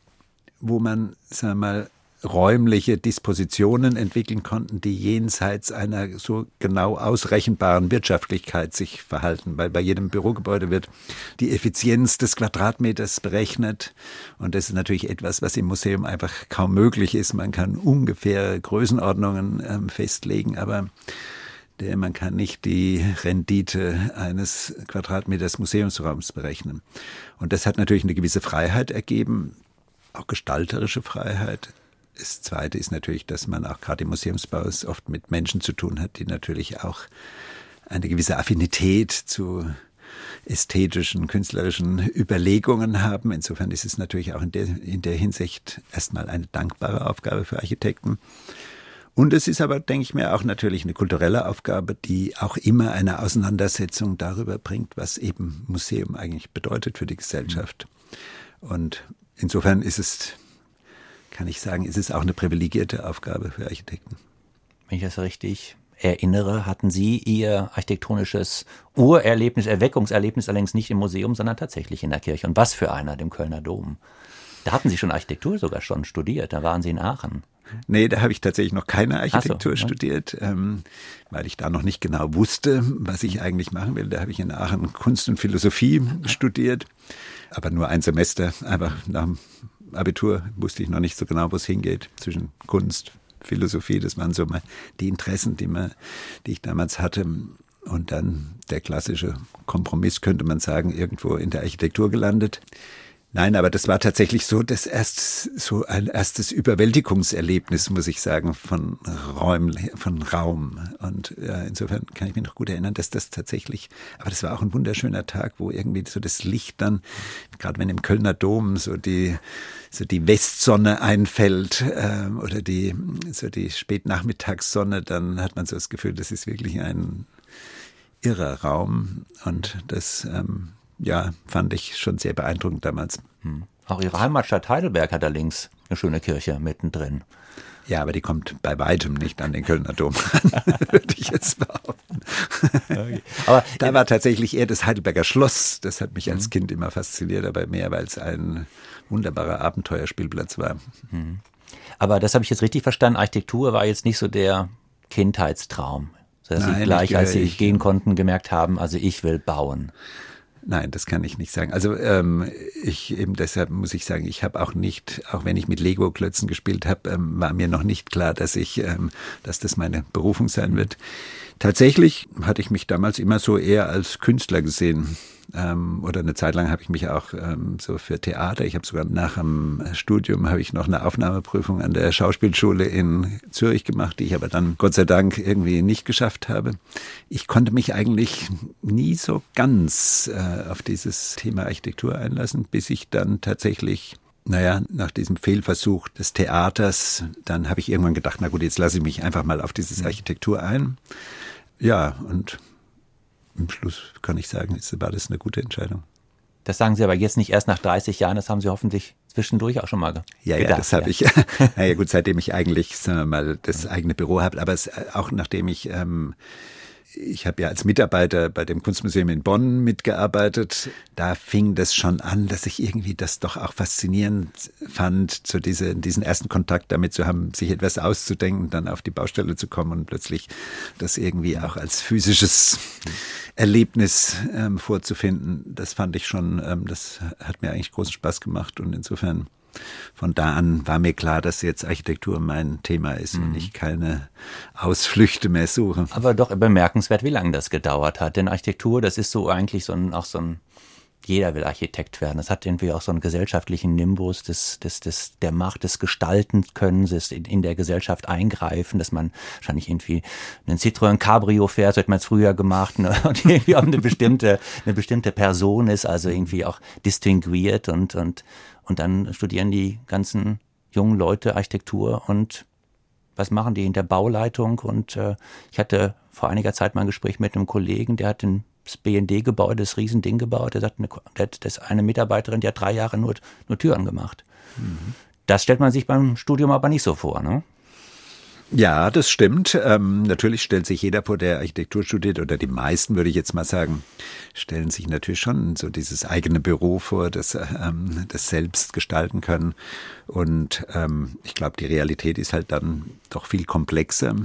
wo man, sagen wir mal, räumliche Dispositionen entwickeln konnten, die jenseits einer so genau ausrechenbaren Wirtschaftlichkeit sich verhalten. Weil bei jedem Bürogebäude wird die Effizienz des Quadratmeters berechnet. Und das ist natürlich etwas, was im Museum einfach kaum möglich ist. Man kann ungefähr Größenordnungen ähm, festlegen, aber man kann nicht die Rendite eines Quadratmeters Museumsraums berechnen. Und das hat natürlich eine gewisse Freiheit ergeben, auch gestalterische Freiheit, das Zweite ist natürlich, dass man auch gerade im Museumsbau oft mit Menschen zu tun hat, die natürlich auch eine gewisse Affinität zu ästhetischen, künstlerischen Überlegungen haben. Insofern ist es natürlich auch in der, in der Hinsicht erstmal eine dankbare Aufgabe für Architekten. Und es ist aber, denke ich mir, auch natürlich eine kulturelle Aufgabe, die auch immer eine Auseinandersetzung darüber bringt, was eben Museum eigentlich bedeutet für die Gesellschaft. Und insofern ist es kann ich sagen, ist es auch eine privilegierte Aufgabe für Architekten. Wenn ich das richtig erinnere, hatten Sie Ihr architektonisches Urerlebnis, Erweckungserlebnis allerdings nicht im Museum, sondern tatsächlich in der Kirche. Und was für einer, dem Kölner Dom. Da hatten Sie schon Architektur sogar schon studiert, da waren Sie in Aachen. Nee, da habe ich tatsächlich noch keine Architektur so, studiert, ähm, weil ich da noch nicht genau wusste, was ich eigentlich machen will. Da habe ich in Aachen Kunst und Philosophie studiert, aber nur ein Semester, aber nach Abitur wusste ich noch nicht so genau, wo es hingeht zwischen Kunst, Philosophie. Das waren so mal die Interessen, die, man, die ich damals hatte. Und dann der klassische Kompromiss, könnte man sagen, irgendwo in der Architektur gelandet. Nein, aber das war tatsächlich so das erst so ein erstes Überwältigungserlebnis, muss ich sagen, von Räum, von Raum. Und ja, insofern kann ich mich noch gut erinnern, dass das tatsächlich, aber das war auch ein wunderschöner Tag, wo irgendwie so das Licht dann, gerade wenn im Kölner Dom so die so die Westsonne einfällt äh, oder die so die Spätnachmittagssonne, dann hat man so das Gefühl, das ist wirklich ein irrer Raum und das ähm, ja, fand ich schon sehr beeindruckend damals. Hm. Auch Ihre Heimatstadt Heidelberg hat da links eine schöne Kirche mittendrin. Ja, aber die kommt bei weitem nicht an den Kölner Dom ran, würde ich jetzt behaupten. Okay. Aber da war tatsächlich eher das Heidelberger Schloss. Das hat mich als mhm. Kind immer fasziniert, aber mehr, weil es ein wunderbarer Abenteuerspielplatz war. Mhm. Aber das habe ich jetzt richtig verstanden. Architektur war jetzt nicht so der Kindheitstraum, dass Nein, Sie gleich, als Sie gehen konnten, gemerkt haben, also ich will bauen. Nein, das kann ich nicht sagen. Also ähm, ich eben deshalb muss ich sagen, ich habe auch nicht, auch wenn ich mit Lego-Klötzen gespielt habe, ähm, war mir noch nicht klar, dass ich, ähm, dass das meine Berufung sein wird. Tatsächlich hatte ich mich damals immer so eher als Künstler gesehen. Ähm, oder eine Zeit lang habe ich mich auch ähm, so für Theater, ich habe sogar nach dem Studium habe ich noch eine Aufnahmeprüfung an der Schauspielschule in Zürich gemacht, die ich aber dann Gott sei Dank irgendwie nicht geschafft habe. Ich konnte mich eigentlich nie so ganz äh, auf dieses Thema Architektur einlassen, bis ich dann tatsächlich naja, nach diesem Fehlversuch des Theaters, dann habe ich irgendwann gedacht, na gut, jetzt lasse ich mich einfach mal auf dieses Architektur ein. Ja, und im Schluss kann ich sagen, war das eine gute Entscheidung. Das sagen Sie aber jetzt nicht erst nach 30 Jahren, das haben Sie hoffentlich zwischendurch auch schon mal ja, gedacht. Ja, das habe ja. ich. naja gut, seitdem ich eigentlich sagen wir mal das eigene Büro habe, aber es, auch nachdem ich ähm, ich habe ja als Mitarbeiter bei dem Kunstmuseum in Bonn mitgearbeitet. Da fing das schon an, dass ich irgendwie das doch auch faszinierend fand, so diese, diesen ersten Kontakt damit zu haben, sich etwas auszudenken, dann auf die Baustelle zu kommen und plötzlich das irgendwie auch als physisches Erlebnis ähm, vorzufinden. Das fand ich schon, ähm, das hat mir eigentlich großen Spaß gemacht und insofern von da an war mir klar, dass jetzt Architektur mein Thema ist mhm. und ich keine Ausflüchte mehr suche. Aber doch bemerkenswert, wie lange das gedauert hat. Denn Architektur, das ist so eigentlich so ein, auch so ein jeder will Architekt werden. Das hat irgendwie auch so einen gesellschaftlichen Nimbus des, des, des, der Macht des Gestaltenkönnens, des in, in der Gesellschaft eingreifen, dass man wahrscheinlich irgendwie einen Citroën Cabrio fährt, so hat man es früher gemacht, ne? und irgendwie auch eine bestimmte, eine bestimmte Person ist, also irgendwie auch distinguiert und, und, und dann studieren die ganzen jungen Leute Architektur und was machen die in der Bauleitung? Und äh, ich hatte vor einiger Zeit mal ein Gespräch mit einem Kollegen, der hat ein das BND-Gebäude, das Riesending gebaut. Der sagt, eine, das eine Mitarbeiterin, die hat drei Jahre nur, nur Türen gemacht. Mhm. Das stellt man sich beim Studium aber nicht so vor, ne? Ja, das stimmt. Ähm, natürlich stellt sich jeder vor, der Architektur studiert, oder die meisten, würde ich jetzt mal sagen, stellen sich natürlich schon so dieses eigene Büro vor, das, ähm, das selbst gestalten können. Und ähm, ich glaube, die Realität ist halt dann doch viel komplexer.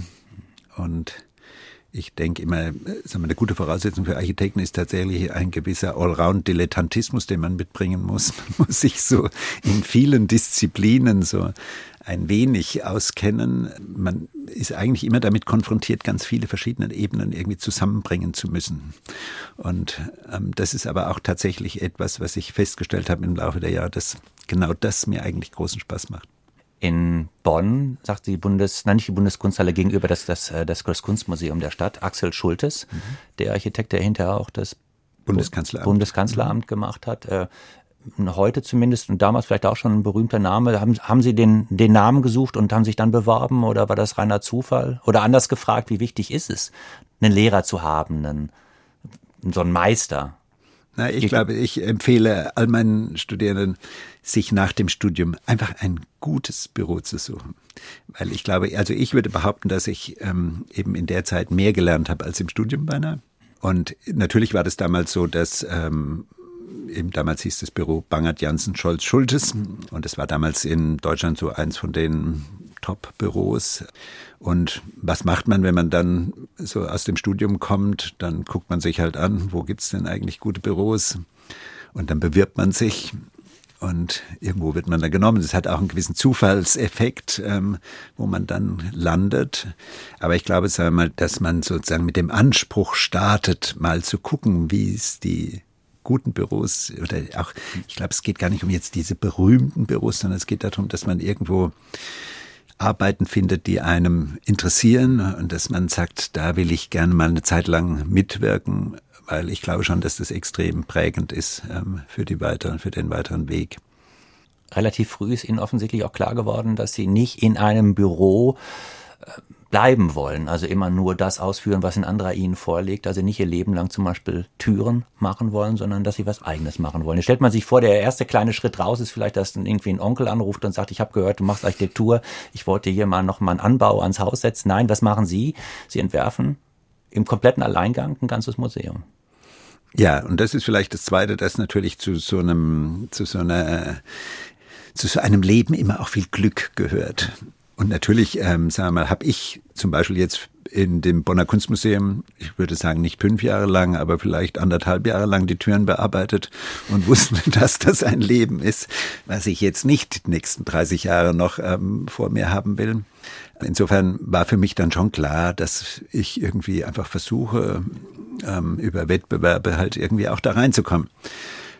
Und ich denke immer, sagen wir, eine gute Voraussetzung für Architekten ist tatsächlich ein gewisser Allround-Dilettantismus, den man mitbringen muss. Man muss sich so in vielen Disziplinen so ein wenig auskennen. Man ist eigentlich immer damit konfrontiert, ganz viele verschiedene Ebenen irgendwie zusammenbringen zu müssen. Und ähm, das ist aber auch tatsächlich etwas, was ich festgestellt habe im Laufe der Jahre, dass genau das mir eigentlich großen Spaß macht. In Bonn sagt die Bundes, nein, nicht die Bundeskunsthalle gegenüber das, das, äh, das Kunstmuseum der Stadt, Axel Schultes, mhm. der Architekt, der hinterher auch das Bundeskanzleramt, Bundeskanzleramt mhm. gemacht hat. Äh, heute zumindest und damals vielleicht auch schon ein berühmter Name. Haben, haben Sie den, den Namen gesucht und haben sich dann beworben oder war das reiner Zufall? Oder anders gefragt, wie wichtig ist es, einen Lehrer zu haben, einen, so einen Meister? Na, ich glaube, ich empfehle all meinen Studierenden, sich nach dem Studium einfach ein gutes Büro zu suchen. Weil ich glaube, also ich würde behaupten, dass ich ähm, eben in der Zeit mehr gelernt habe als im Studium beinahe. Und natürlich war das damals so, dass ähm, eben damals hieß das Büro Bangert Janssen Scholz Schultes und es war damals in Deutschland so eins von den Top-Büros. Und was macht man, wenn man dann so aus dem Studium kommt? Dann guckt man sich halt an, wo gibt's denn eigentlich gute Büros? Und dann bewirbt man sich und irgendwo wird man dann genommen. Das hat auch einen gewissen Zufallseffekt, ähm, wo man dann landet. Aber ich glaube, sagen wir mal, dass man sozusagen mit dem Anspruch startet, mal zu gucken, wie es die guten Büros oder auch, ich glaube, es geht gar nicht um jetzt diese berühmten Büros, sondern es geht darum, dass man irgendwo Arbeiten findet, die einem interessieren und dass man sagt, da will ich gerne mal eine Zeit lang mitwirken, weil ich glaube schon, dass das extrem prägend ist ähm, für die weiteren, für den weiteren Weg. Relativ früh ist Ihnen offensichtlich auch klar geworden, dass Sie nicht in einem Büro bleiben wollen, also immer nur das ausführen, was ein anderer ihnen vorlegt, also nicht ihr Leben lang zum Beispiel Türen machen wollen, sondern dass sie was eigenes machen wollen. Jetzt stellt man sich vor, der erste kleine Schritt raus ist vielleicht, dass dann irgendwie ein Onkel anruft und sagt, ich habe gehört, du machst Architektur, ich wollte hier mal noch mal einen Anbau ans Haus setzen. Nein, was machen Sie? Sie entwerfen im kompletten Alleingang ein ganzes Museum. Ja, und das ist vielleicht das Zweite, das natürlich zu so einem, zu so einer, zu so einem Leben immer auch viel Glück gehört. Und natürlich, ähm, sagen wir mal, habe ich zum Beispiel jetzt in dem Bonner Kunstmuseum, ich würde sagen nicht fünf Jahre lang, aber vielleicht anderthalb Jahre lang die Türen bearbeitet und wusste, dass das ein Leben ist, was ich jetzt nicht die nächsten 30 Jahre noch ähm, vor mir haben will. Insofern war für mich dann schon klar, dass ich irgendwie einfach versuche, ähm, über Wettbewerbe halt irgendwie auch da reinzukommen.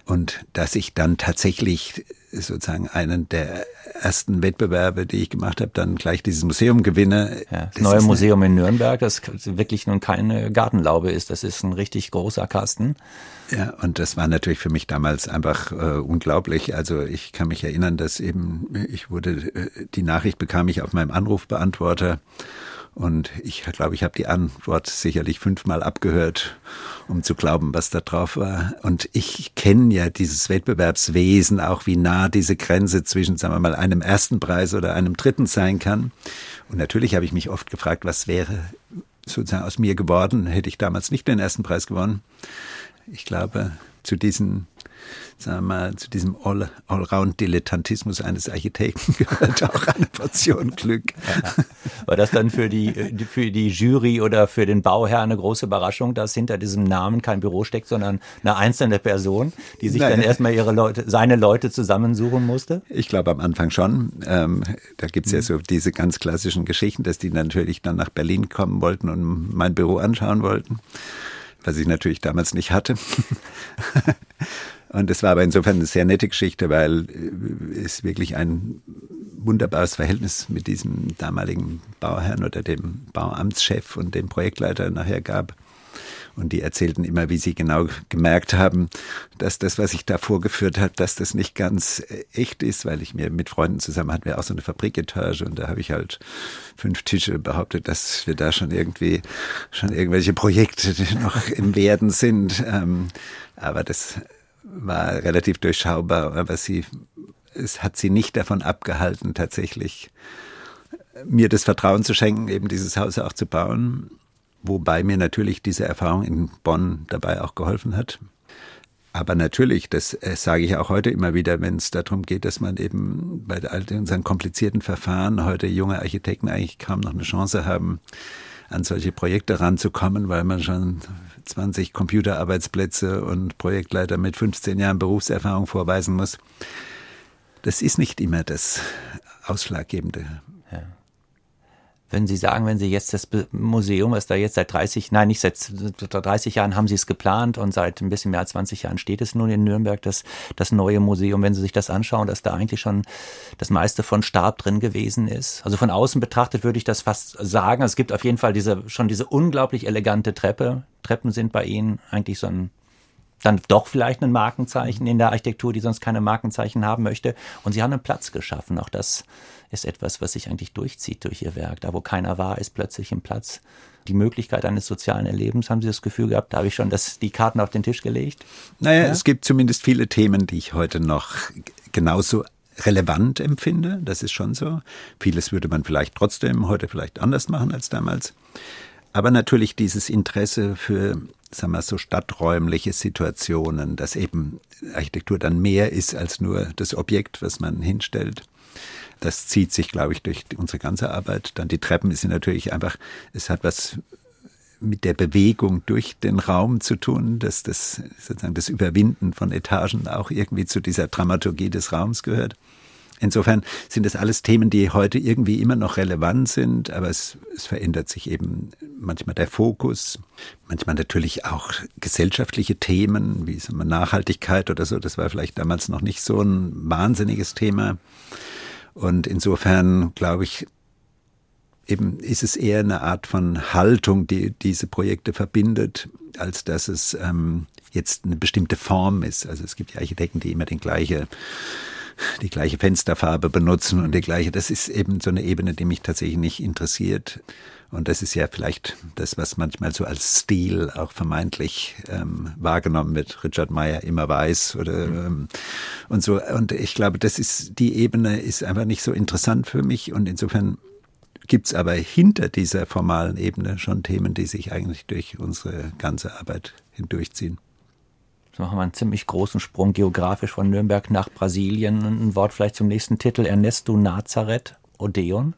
Und dass ich dann tatsächlich sozusagen einen der ersten Wettbewerbe, die ich gemacht habe, dann gleich dieses Museum gewinne. Ja, das, neue Museum in Nürnberg, das wirklich nun keine Gartenlaube ist, das ist ein richtig großer Kasten. Ja, und das war natürlich für mich damals einfach äh, unglaublich. Also ich kann mich erinnern, dass eben ich wurde, äh, die Nachricht bekam ich auf meinem Anrufbeantworter und ich glaube, ich habe die Antwort sicherlich fünfmal abgehört, um zu glauben, was da drauf war. Und ich kenne ja dieses Wettbewerbswesen, auch wie nah diese Grenze zwischen, sagen wir mal, einem ersten Preis oder einem dritten sein kann. Und natürlich habe ich mich oft gefragt, was wäre sozusagen aus mir geworden, hätte ich damals nicht den ersten Preis gewonnen. Ich glaube, zu diesen sagen wir mal, zu diesem All Allround-Dilettantismus eines Architekten gehört auch eine Portion Glück. Ja. War das dann für die, für die Jury oder für den Bauherr eine große Überraschung, dass hinter diesem Namen kein Büro steckt, sondern eine einzelne Person, die sich Nein. dann erstmal ihre Leute, seine Leute zusammensuchen musste? Ich glaube am Anfang schon. Ähm, da gibt's ja mhm. so diese ganz klassischen Geschichten, dass die natürlich dann nach Berlin kommen wollten und mein Büro anschauen wollten was ich natürlich damals nicht hatte. Und es war aber insofern eine sehr nette Geschichte, weil äh, es wirklich ein wunderbares Verhältnis mit diesem damaligen Bauherrn oder dem Bauamtschef und dem Projektleiter nachher gab. Und die erzählten immer, wie sie genau gemerkt haben, dass das, was ich da vorgeführt habe, dass das nicht ganz äh, echt ist, weil ich mir mit Freunden zusammen hatten wir auch so eine Fabriketage und da habe ich halt fünf Tische behauptet, dass wir da schon irgendwie schon irgendwelche Projekte noch im Werden sind. Ähm, aber das war relativ durchschaubar, aber sie, es hat sie nicht davon abgehalten, tatsächlich mir das Vertrauen zu schenken, eben dieses Haus auch zu bauen. Wobei mir natürlich diese Erfahrung in Bonn dabei auch geholfen hat. Aber natürlich, das äh, sage ich auch heute immer wieder, wenn es darum geht, dass man eben bei all unseren komplizierten Verfahren heute junge Architekten eigentlich kaum noch eine Chance haben, an solche Projekte ranzukommen, weil man schon 20 Computerarbeitsplätze und Projektleiter mit 15 Jahren Berufserfahrung vorweisen muss. Das ist nicht immer das Ausschlaggebende. Wenn Sie sagen, wenn Sie jetzt das Museum, was da jetzt seit 30, nein, nicht seit 30 Jahren haben Sie es geplant und seit ein bisschen mehr als 20 Jahren steht es nun in Nürnberg, das, das neue Museum. Wenn Sie sich das anschauen, dass da eigentlich schon das meiste von Stab drin gewesen ist. Also von außen betrachtet würde ich das fast sagen. Es gibt auf jeden Fall diese, schon diese unglaublich elegante Treppe. Treppen sind bei Ihnen eigentlich so ein dann doch vielleicht ein Markenzeichen in der Architektur, die sonst keine Markenzeichen haben möchte. Und sie haben einen Platz geschaffen. Auch das ist etwas, was sich eigentlich durchzieht durch ihr Werk. Da, wo keiner war, ist plötzlich ein Platz. Die Möglichkeit eines sozialen Erlebens, haben Sie das Gefühl gehabt, da habe ich schon das, die Karten auf den Tisch gelegt? Naja, ja? es gibt zumindest viele Themen, die ich heute noch genauso relevant empfinde. Das ist schon so. Vieles würde man vielleicht trotzdem heute vielleicht anders machen als damals. Aber natürlich dieses Interesse für, sagen wir so stadträumliche Situationen, dass eben Architektur dann mehr ist als nur das Objekt, was man hinstellt. Das zieht sich, glaube ich, durch unsere ganze Arbeit. Dann die Treppen ist natürlich einfach, es hat was mit der Bewegung durch den Raum zu tun, dass das sozusagen das Überwinden von Etagen auch irgendwie zu dieser Dramaturgie des Raums gehört. Insofern sind das alles Themen, die heute irgendwie immer noch relevant sind, aber es, es verändert sich eben manchmal der Fokus, manchmal natürlich auch gesellschaftliche Themen, wie Nachhaltigkeit oder so. Das war vielleicht damals noch nicht so ein wahnsinniges Thema. Und insofern glaube ich, eben ist es eher eine Art von Haltung, die diese Projekte verbindet, als dass es ähm, jetzt eine bestimmte Form ist. Also es gibt ja Architekten, die immer den gleiche die gleiche Fensterfarbe benutzen und die gleiche. Das ist eben so eine Ebene, die mich tatsächlich nicht interessiert. Und das ist ja vielleicht das, was manchmal so als Stil auch vermeintlich ähm, wahrgenommen wird. Richard Meyer immer weiß oder mhm. ähm, und so. Und ich glaube, das ist die Ebene ist einfach nicht so interessant für mich. Und insofern gibt's aber hinter dieser formalen Ebene schon Themen, die sich eigentlich durch unsere ganze Arbeit hindurchziehen. Jetzt machen wir einen ziemlich großen Sprung geografisch von Nürnberg nach Brasilien. Ein Wort vielleicht zum nächsten Titel. Ernesto Nazareth, Odeon.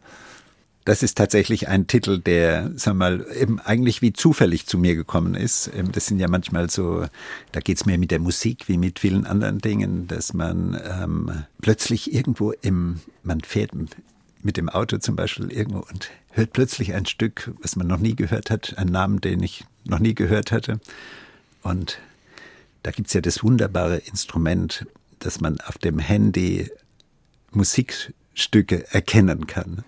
Das ist tatsächlich ein Titel, der, sag mal, eben eigentlich wie zufällig zu mir gekommen ist. Ähm, das sind ja manchmal so, da geht's mir mit der Musik wie mit vielen anderen Dingen, dass man ähm, plötzlich irgendwo im, man fährt mit dem Auto zum Beispiel irgendwo und hört plötzlich ein Stück, was man noch nie gehört hat, einen Namen, den ich noch nie gehört hatte. Und da gibt's ja das wunderbare Instrument, dass man auf dem Handy Musikstücke erkennen kann.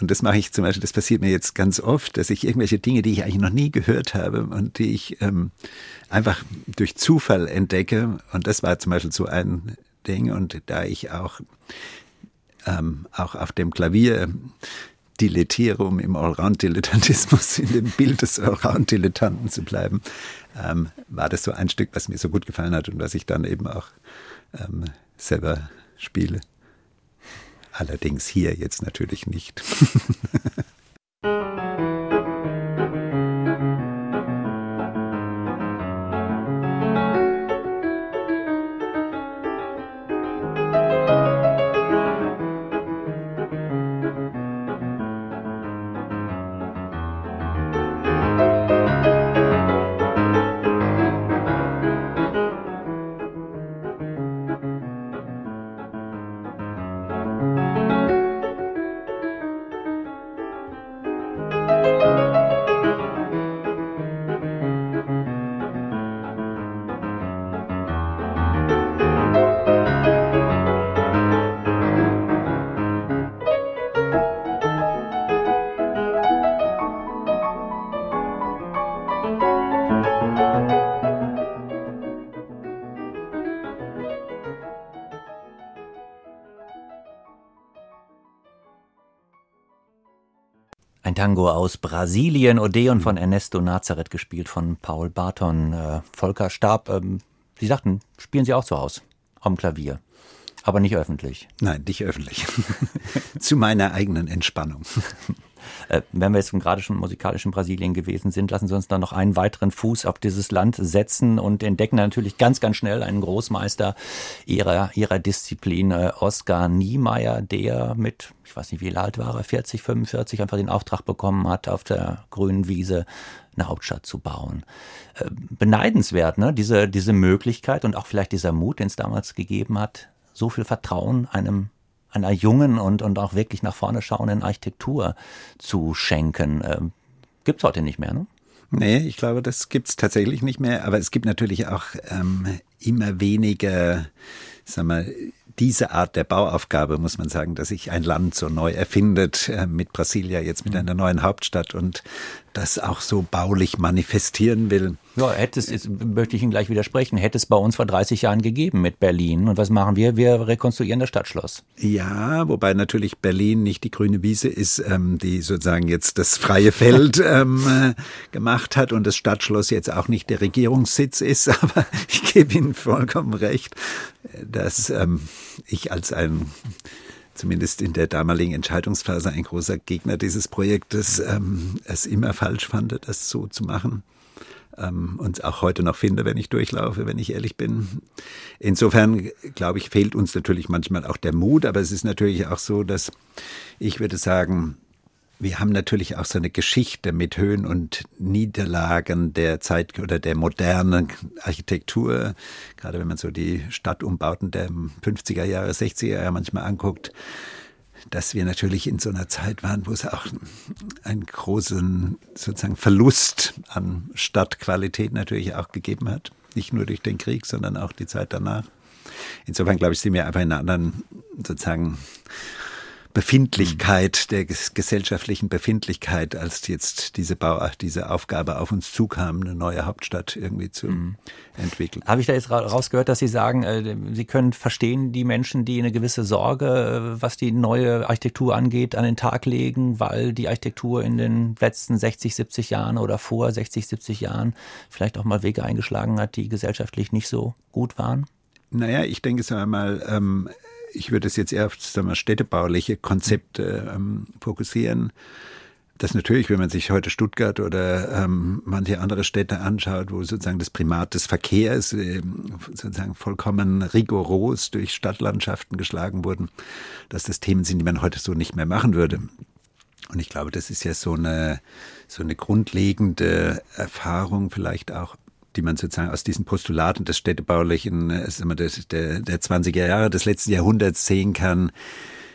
Und das mache ich zum Beispiel, das passiert mir jetzt ganz oft, dass ich irgendwelche Dinge, die ich eigentlich noch nie gehört habe und die ich ähm, einfach durch Zufall entdecke. Und das war zum Beispiel so ein Ding. Und da ich auch, ähm, auch auf dem Klavier dilettiere, um im Allround-Dilettantismus in dem Bild des Allround-Dilettanten zu bleiben, ähm, war das so ein Stück, was mir so gut gefallen hat und was ich dann eben auch ähm, selber spiele. Allerdings hier jetzt natürlich nicht. Tango aus Brasilien, Odeon von Ernesto Nazareth, gespielt von Paul Barton. Äh, Volker Stab, ähm, Sie sagten, spielen Sie auch zu Hause am Klavier, aber nicht öffentlich. Nein, nicht öffentlich. zu meiner eigenen Entspannung. Äh, wenn wir jetzt gerade schon musikalisch in Brasilien gewesen sind, lassen Sie uns dann noch einen weiteren Fuß auf dieses Land setzen und entdecken natürlich ganz, ganz schnell einen Großmeister ihrer, ihrer Disziplin, äh, Oskar Niemeyer, der mit, ich weiß nicht, wie alt war er, 40, 45, einfach den Auftrag bekommen hat, auf der grünen Wiese eine Hauptstadt zu bauen. Äh, beneidenswert, ne? Diese, diese Möglichkeit und auch vielleicht dieser Mut, den es damals gegeben hat, so viel Vertrauen einem einer jungen und, und auch wirklich nach vorne schauenden Architektur zu schenken. Ähm, Gibt es heute nicht mehr, ne? Nee, ich glaube, das gibt's tatsächlich nicht mehr. Aber es gibt natürlich auch ähm, immer weniger, sagen wir, diese Art der Bauaufgabe, muss man sagen, dass sich ein Land so neu erfindet, äh, mit Brasilia jetzt mit mhm. einer neuen Hauptstadt und das auch so baulich manifestieren will. Ja, hätte es, jetzt möchte ich Ihnen gleich widersprechen, hätte es bei uns vor 30 Jahren gegeben mit Berlin. Und was machen wir? Wir rekonstruieren das Stadtschloss. Ja, wobei natürlich Berlin nicht die grüne Wiese ist, ähm, die sozusagen jetzt das freie Feld ähm, äh, gemacht hat und das Stadtschloss jetzt auch nicht der Regierungssitz ist. Aber ich gebe Ihnen vollkommen recht, dass ähm, ich als ein zumindest in der damaligen Entscheidungsphase ein großer Gegner dieses Projektes ähm, es immer falsch fand, das so zu machen. Ähm, und auch heute noch finde, wenn ich durchlaufe, wenn ich ehrlich bin. Insofern, glaube ich, fehlt uns natürlich manchmal auch der Mut, aber es ist natürlich auch so, dass ich würde sagen, wir haben natürlich auch so eine Geschichte mit Höhen und Niederlagen der Zeit oder der modernen Architektur. Gerade wenn man so die Stadtumbauten der 50er Jahre, 60er Jahre manchmal anguckt, dass wir natürlich in so einer Zeit waren, wo es auch einen großen sozusagen Verlust an Stadtqualität natürlich auch gegeben hat. Nicht nur durch den Krieg, sondern auch die Zeit danach. Insofern glaube ich, sind wir einfach in einer anderen sozusagen Befindlichkeit, der gesellschaftlichen Befindlichkeit, als jetzt diese Bau, diese Aufgabe auf uns zukam, eine neue Hauptstadt irgendwie zu mhm. entwickeln. Habe ich da jetzt rausgehört, dass Sie sagen, äh, Sie können verstehen die Menschen, die eine gewisse Sorge, äh, was die neue Architektur angeht, an den Tag legen, weil die Architektur in den letzten 60, 70 Jahren oder vor 60, 70 Jahren vielleicht auch mal Wege eingeschlagen hat, die gesellschaftlich nicht so gut waren? Naja, ich denke es einmal, ähm, ich würde es jetzt eher auf sagen städtebauliche Konzepte ähm, fokussieren. Das natürlich, wenn man sich heute Stuttgart oder ähm, manche andere Städte anschaut, wo sozusagen das Primat des Verkehrs äh, sozusagen vollkommen rigoros durch Stadtlandschaften geschlagen wurden, dass das Themen sind, die man heute so nicht mehr machen würde. Und ich glaube, das ist ja so eine, so eine grundlegende Erfahrung vielleicht auch die man sozusagen aus diesen Postulaten des städtebaulichen, äh, der, der 20er Jahre des letzten Jahrhunderts sehen kann.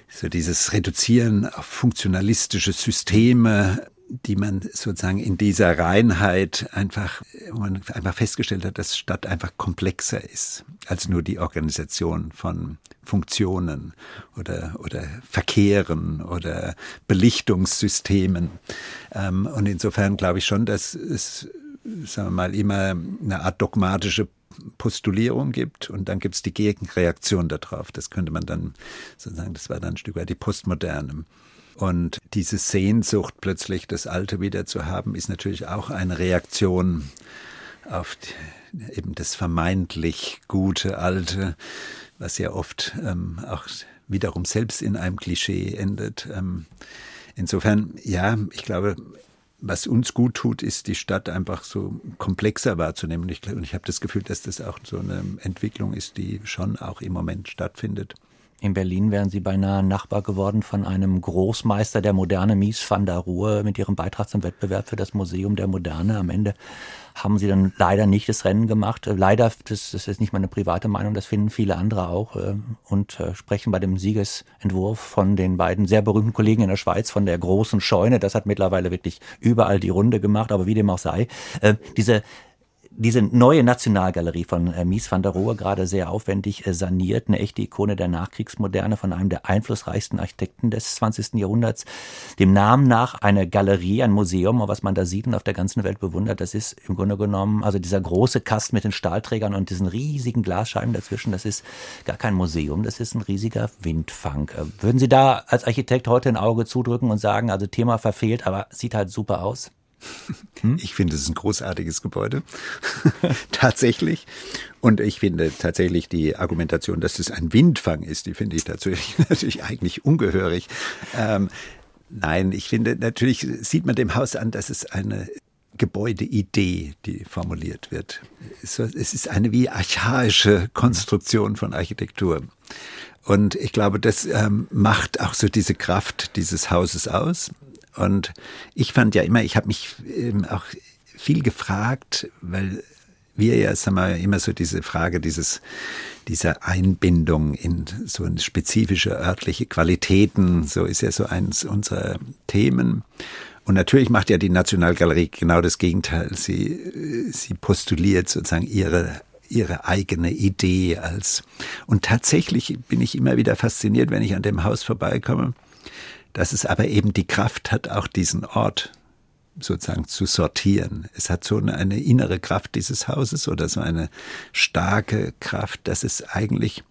So dieses Reduzieren auf funktionalistische Systeme, die man sozusagen in dieser Reinheit einfach, wo man einfach festgestellt hat, dass Stadt einfach komplexer ist als nur die Organisation von Funktionen oder, oder Verkehren oder Belichtungssystemen. Ähm, und insofern glaube ich schon, dass es sagen wir mal, immer eine Art dogmatische Postulierung gibt und dann gibt es die Gegenreaktion darauf. Das könnte man dann sozusagen, das war dann ein Stück weit die Postmoderne. Und diese Sehnsucht, plötzlich das Alte wieder zu haben, ist natürlich auch eine Reaktion auf die, eben das vermeintlich gute Alte, was ja oft ähm, auch wiederum selbst in einem Klischee endet. Ähm, insofern, ja, ich glaube, was uns gut tut, ist die Stadt einfach so komplexer wahrzunehmen. Und ich, ich habe das Gefühl, dass das auch so eine Entwicklung ist, die schon auch im Moment stattfindet. In Berlin wären Sie beinahe Nachbar geworden von einem Großmeister der Moderne, Mies van der Rohe, mit ihrem Beitrag zum Wettbewerb für das Museum der Moderne. Am Ende haben sie dann leider nicht das Rennen gemacht. Äh, leider, das, das ist nicht meine private Meinung, das finden viele andere auch äh, und äh, sprechen bei dem Siegesentwurf von den beiden sehr berühmten Kollegen in der Schweiz von der großen Scheune. Das hat mittlerweile wirklich überall die Runde gemacht, aber wie dem auch sei. Diese diese neue Nationalgalerie von äh, Mies van der Rohe gerade sehr aufwendig äh, saniert, eine echte Ikone der Nachkriegsmoderne von einem der einflussreichsten Architekten des 20. Jahrhunderts. Dem Namen nach eine Galerie, ein Museum, was man da sieht und auf der ganzen Welt bewundert, das ist im Grunde genommen, also dieser große Kasten mit den Stahlträgern und diesen riesigen Glasscheiben dazwischen, das ist gar kein Museum, das ist ein riesiger Windfang. Äh, würden Sie da als Architekt heute ein Auge zudrücken und sagen, also Thema verfehlt, aber sieht halt super aus? Hm? Ich finde, es ist ein großartiges Gebäude. tatsächlich. Und ich finde tatsächlich die Argumentation, dass es ein Windfang ist, die finde ich tatsächlich natürlich eigentlich ungehörig. Ähm, nein, ich finde, natürlich sieht man dem Haus an, dass es eine Gebäudeidee, die formuliert wird. Es ist eine wie archaische Konstruktion von Architektur. Und ich glaube, das ähm, macht auch so diese Kraft dieses Hauses aus. Und ich fand ja immer, ich habe mich ähm, auch viel gefragt, weil wir ja, sagen wir, immer so diese Frage dieses, dieser Einbindung in so spezifische örtliche Qualitäten, so ist ja so eins unserer Themen. Und natürlich macht ja die Nationalgalerie genau das Gegenteil. Sie, sie postuliert sozusagen ihre ihre eigene Idee als und tatsächlich bin ich immer wieder fasziniert, wenn ich an dem Haus vorbeikomme dass es aber eben die Kraft hat, auch diesen Ort sozusagen zu sortieren. Es hat so eine, innere Kraft dieses Hauses oder so eine starke Kraft, dass es eigentlich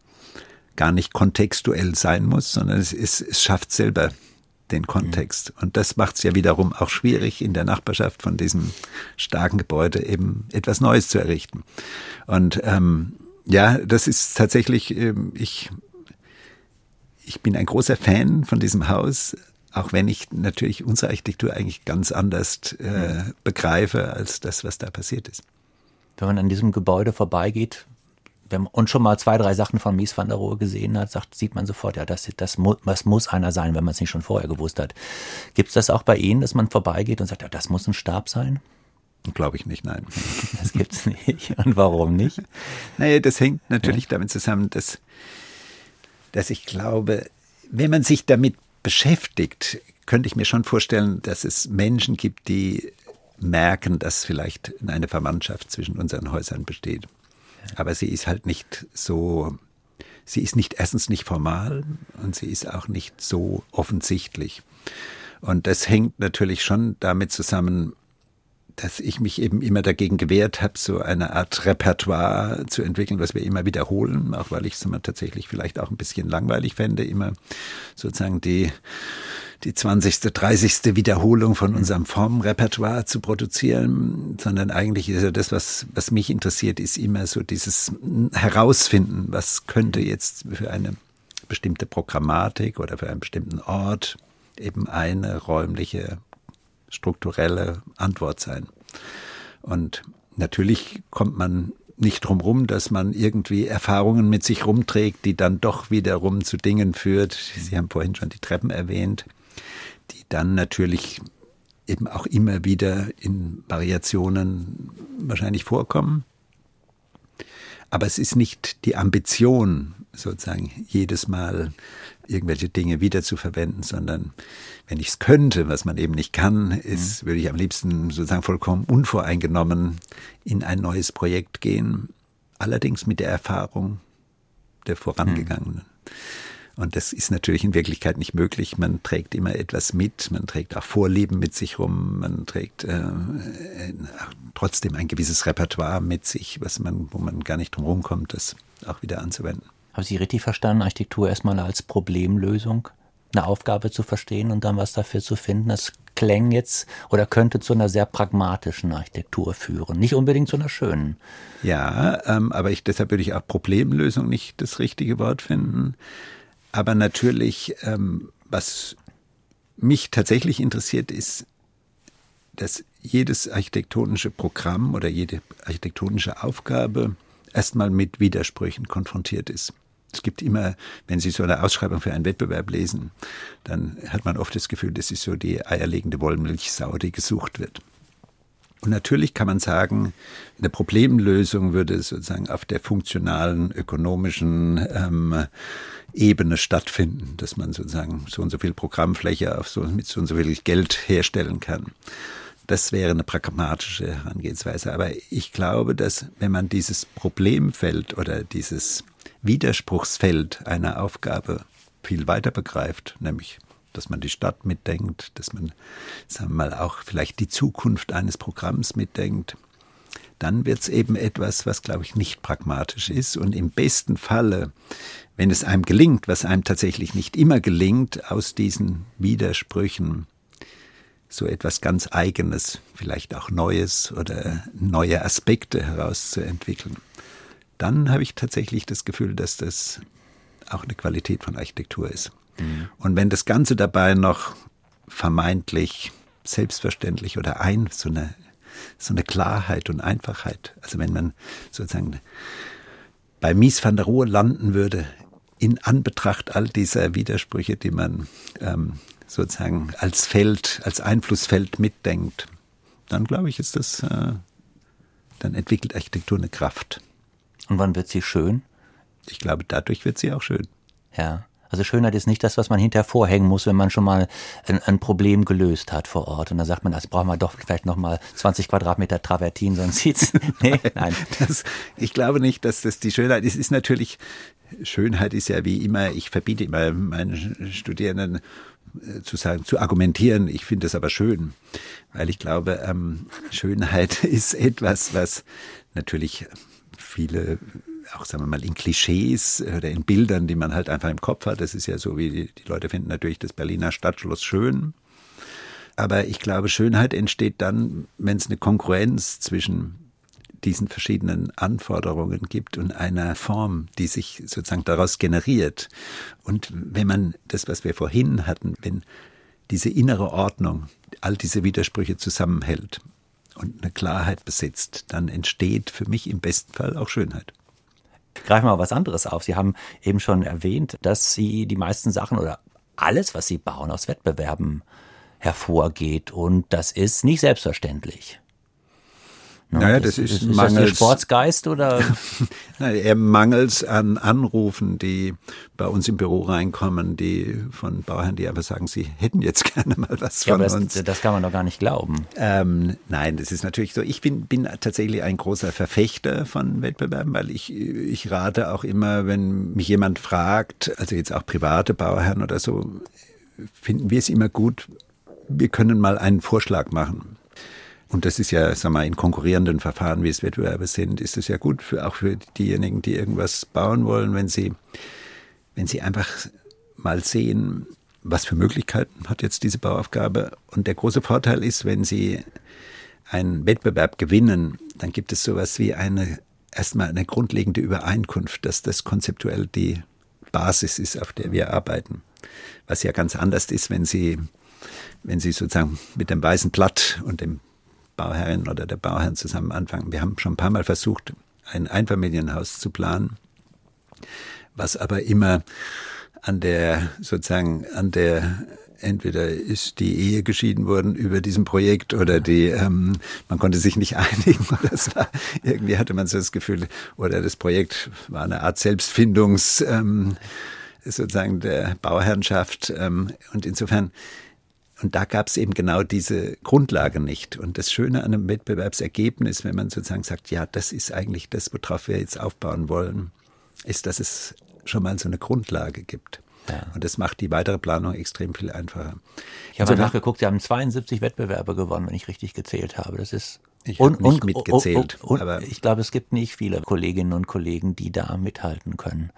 gar nicht kontextuell sein muss, sondern es, ist, es schafft selber den Kontext. Mhm. Und das macht es ja wiederum auch schwierig, in der Nachbarschaft von diesem starken Gebäude eben etwas Neues zu errichten. Und ähm, ja, das ist tatsächlich, ähm, ich ich bin ein großer Fan von diesem Haus, auch wenn ich natürlich unsere Architektur eigentlich ganz anders äh, begreife als das, was da passiert ist. Wenn man an diesem Gebäude vorbeigeht, wenn man, und schon mal zwei, drei Sachen von Mies van der Rohe gesehen hat, sagt, sieht man sofort, ja, das, das, muss, das muss einer sein, wenn man es nicht schon vorher gewusst hat. Gibt es das auch bei Ihnen, dass man vorbeigeht und sagt, ja, das muss ein Stab sein? Glaube ich nicht, nein. Das gibt es nicht. Und warum nicht? Naja, das hängt natürlich ja. damit zusammen, dass, dass ich glaube, wenn man sich damit beschäftigt, könnte ich mir schon vorstellen, dass es Menschen gibt, die merken, dass vielleicht eine Verwandtschaft zwischen unseren Häusern besteht. Aber sie ist halt nicht so, sie ist nicht erstens nicht formal und sie ist auch nicht so offensichtlich. Und das hängt natürlich schon damit zusammen, dass ich mich eben immer dagegen gewehrt habe, so eine Art Repertoire zu entwickeln, was wir immer wiederholen, auch weil ich es immer tatsächlich vielleicht auch ein bisschen langweilig fände, immer sozusagen die die 20., 30. Wiederholung von unserem Formrepertoire zu produzieren, sondern eigentlich ist ja das, was, was mich interessiert, ist immer so dieses Herausfinden, was könnte jetzt für eine bestimmte Programmatik oder für einen bestimmten Ort eben eine räumliche strukturelle Antwort sein. Und natürlich kommt man nicht drum rum, dass man irgendwie Erfahrungen mit sich rumträgt, die dann doch wiederum zu Dingen führt. Sie haben vorhin schon die Treppen erwähnt, die dann natürlich eben auch immer wieder in Variationen wahrscheinlich vorkommen. Aber es ist nicht die Ambition, sozusagen jedes Mal irgendwelche Dinge wiederzuverwenden, sondern wenn ich es könnte, was man eben nicht kann, ist, mhm. würde ich am liebsten sozusagen vollkommen unvoreingenommen in ein neues Projekt gehen. Allerdings mit der Erfahrung der vorangegangenen. Mhm. Und das ist natürlich in Wirklichkeit nicht möglich. Man trägt immer etwas mit, man trägt auch Vorlieben mit sich rum, man trägt äh, trotzdem ein gewisses Repertoire mit sich, was man, wo man gar nicht drum rumkommt, das auch wieder anzuwenden. Haben Sie richtig verstanden, Architektur erstmal als Problemlösung, eine Aufgabe zu verstehen und dann was dafür zu finden? Das klang jetzt oder könnte zu einer sehr pragmatischen Architektur führen, nicht unbedingt zu einer schönen. Ja, ähm, aber ich, deshalb würde ich auch Problemlösung nicht das richtige Wort finden. Aber natürlich, ähm, was mich tatsächlich interessiert, ist, dass jedes architektonische Programm oder jede architektonische Aufgabe erstmal mit Widersprüchen konfrontiert ist. Es gibt immer, wenn Sie so eine Ausschreibung für einen Wettbewerb lesen, dann hat man oft das Gefühl, das ist so die eierlegende Wollmilchsau, die gesucht wird. Und natürlich kann man sagen, eine Problemlösung würde sozusagen auf der funktionalen, ökonomischen ähm, Ebene stattfinden, dass man sozusagen so und so viel Programmfläche auf so, mit so und so viel Geld herstellen kann. Das wäre eine pragmatische Herangehensweise. Aber ich glaube, dass wenn man dieses Problemfeld oder dieses Widerspruchsfeld einer Aufgabe viel weiter begreift, nämlich dass man die Stadt mitdenkt, dass man, sagen wir mal, auch vielleicht die Zukunft eines Programms mitdenkt, dann wird es eben etwas, was, glaube ich, nicht pragmatisch ist. Und im besten Falle, wenn es einem gelingt, was einem tatsächlich nicht immer gelingt, aus diesen Widersprüchen so etwas ganz Eigenes, vielleicht auch Neues oder neue Aspekte herauszuentwickeln, dann habe ich tatsächlich das Gefühl, dass das auch eine Qualität von Architektur ist. Mhm. Und wenn das Ganze dabei noch vermeintlich selbstverständlich oder ein, so eine so eine Klarheit und Einfachheit. Also wenn man sozusagen bei Mies van der Rohe landen würde, in Anbetracht all dieser Widersprüche, die man ähm, sozusagen als Feld, als Einflussfeld mitdenkt, dann glaube ich, ist das, äh, dann entwickelt Architektur eine Kraft. Und wann wird sie schön? Ich glaube, dadurch wird sie auch schön. Ja. Also Schönheit ist nicht das, was man hinterher vorhängen muss, wenn man schon mal ein, ein Problem gelöst hat vor Ort. Und dann sagt man, das brauchen wir doch vielleicht noch mal 20 Quadratmeter Travertin, sonst sieht's. Nee, nein. Das, ich glaube nicht, dass das die Schönheit ist. Es ist natürlich, Schönheit ist ja wie immer, ich verbiete immer meinen Studierenden äh, zu sagen, zu argumentieren. Ich finde es aber schön, weil ich glaube, ähm, Schönheit ist etwas, was natürlich viele auch sagen wir mal in Klischees oder in Bildern, die man halt einfach im Kopf hat. Das ist ja so, wie die, die Leute finden natürlich das Berliner Stadtschloss schön. Aber ich glaube, Schönheit entsteht dann, wenn es eine Konkurrenz zwischen diesen verschiedenen Anforderungen gibt und einer Form, die sich sozusagen daraus generiert. Und wenn man das, was wir vorhin hatten, wenn diese innere Ordnung all diese Widersprüche zusammenhält und eine Klarheit besitzt, dann entsteht für mich im besten Fall auch Schönheit. greife mal was anderes auf. Sie haben eben schon erwähnt, dass Sie die meisten Sachen oder alles, was Sie bauen, aus Wettbewerben hervorgeht. Und das ist nicht selbstverständlich. Naja, das, das ist, ist mangels, das der Sportsgeist oder? Nein, eher mangels an Anrufen, die bei uns im Büro reinkommen, die von Bauherren, die einfach sagen, sie hätten jetzt gerne mal was ja, von das, uns. Das kann man doch gar nicht glauben. Ähm, nein, das ist natürlich so. Ich bin, bin tatsächlich ein großer Verfechter von Wettbewerben, weil ich, ich rate auch immer, wenn mich jemand fragt, also jetzt auch private Bauherren oder so, finden wir es immer gut, wir können mal einen Vorschlag machen und das ist ja, sag mal, in konkurrierenden Verfahren, wie es Wettbewerbe sind, ist es ja gut für, auch für diejenigen, die irgendwas bauen wollen, wenn sie, wenn sie einfach mal sehen, was für Möglichkeiten hat jetzt diese Bauaufgabe. Und der große Vorteil ist, wenn sie einen Wettbewerb gewinnen, dann gibt es sowas wie eine, erstmal eine grundlegende Übereinkunft, dass das konzeptuell die Basis ist, auf der wir arbeiten. Was ja ganz anders ist, wenn sie, wenn sie sozusagen mit dem weißen Blatt und dem Bauherrin oder der Bauherrn zusammen anfangen. Wir haben schon ein paar Mal versucht, ein Einfamilienhaus zu planen, was aber immer an der, sozusagen, an der entweder ist die Ehe geschieden worden über diesem Projekt oder die ähm, man konnte sich nicht einigen oder war irgendwie hatte man so das Gefühl oder das Projekt war eine Art Selbstfindungs ähm, sozusagen der Bauherrnschaft ähm, und insofern und da gab es eben genau diese Grundlage nicht. Und das Schöne an einem Wettbewerbsergebnis, wenn man sozusagen sagt, ja, das ist eigentlich das, worauf wir jetzt aufbauen wollen, ist, dass es schon mal so eine Grundlage gibt. Ja. Und das macht die weitere Planung extrem viel einfacher. Ich habe so nachgeguckt, Sie haben 72 Wettbewerbe gewonnen, wenn ich richtig gezählt habe. Das ist ich habe nicht mitgezählt. Und, und, aber ich glaube, es gibt nicht viele Kolleginnen und Kollegen, die da mithalten können.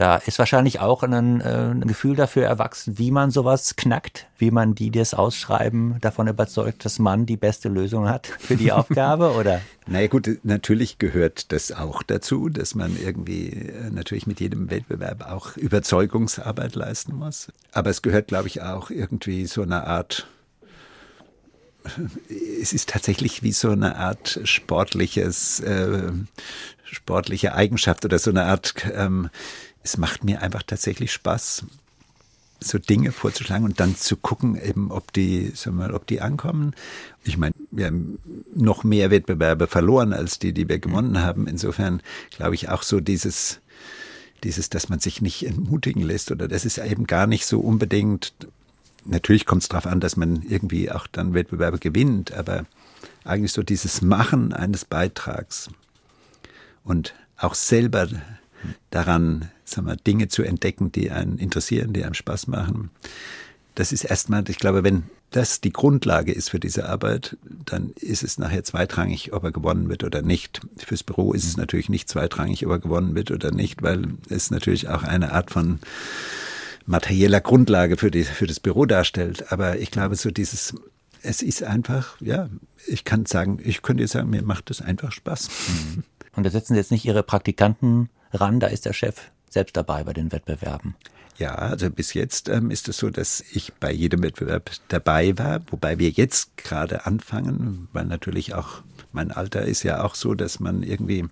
Da ist wahrscheinlich auch ein, äh, ein, Gefühl dafür erwachsen, wie man sowas knackt, wie man die, die es ausschreiben, davon überzeugt, dass man die beste Lösung hat für die Aufgabe, oder? Naja gut, natürlich gehört das auch dazu, dass man irgendwie äh, natürlich mit jedem Wettbewerb auch Überzeugungsarbeit leisten muss. Aber es gehört, glaube ich, auch irgendwie so eine Art es ist tatsächlich wie so eine Art sportliches, äh, sportliche Eigenschaft oder so eine Art ähm, es macht mir einfach tatsächlich Spaß, so Dinge vorzuschlagen und dann zu gucken, eben, ob die, sagen wir mal, ob die ankommen. Ich meine, wir haben noch mehr Wettbewerbe verloren als die, die wir gewonnen haben. Insofern glaube ich auch so dieses, dieses, dass man sich nicht entmutigen lässt oder das ist eben gar nicht so unbedingt. Natürlich kommt es darauf an, dass man irgendwie auch dann Wettbewerbe gewinnt, aber eigentlich so dieses Machen eines Beitrags und auch selber daran, sagen wir, Dinge zu entdecken, die einen interessieren, die einem Spaß machen. Das ist erstmal, ich glaube, wenn das die Grundlage ist für diese Arbeit, dann ist es nachher zweitrangig, ob er gewonnen wird oder nicht. Fürs Büro ist es natürlich nicht zweitrangig, ob er gewonnen wird oder nicht, weil es natürlich auch eine Art von materieller Grundlage für, die, für das Büro darstellt. Aber ich glaube, so dieses, es ist einfach, ja, ich kann sagen, ich könnte sagen, mir macht das einfach Spaß. Und da setzen Sie jetzt nicht Ihre Praktikanten ran, da ist der Chef selbst dabei bei den Wettbewerben. Ja, also bis jetzt ähm, ist es so, dass ich bei jedem Wettbewerb dabei war, wobei wir jetzt gerade anfangen, weil natürlich auch mein Alter ist ja auch so, dass man irgendwie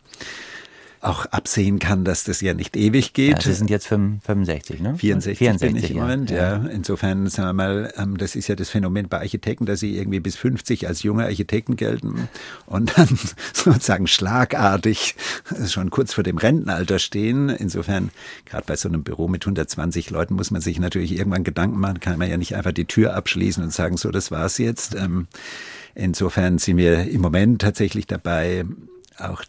auch absehen kann, dass das ja nicht ewig geht. Ja, Sie sind jetzt 65, ne? 64, 64 bin ich im ja. Moment, ja. ja. Insofern, sagen wir mal, ähm, das ist ja das Phänomen bei Architekten, dass sie irgendwie bis 50 als junge Architekten gelten und dann sozusagen schlagartig schon kurz vor dem Rentenalter stehen. Insofern, gerade bei so einem Büro mit 120 Leuten muss man sich natürlich irgendwann Gedanken machen, kann man ja nicht einfach die Tür abschließen und sagen, so, das war's jetzt. Ähm, insofern sind wir im Moment tatsächlich dabei, auch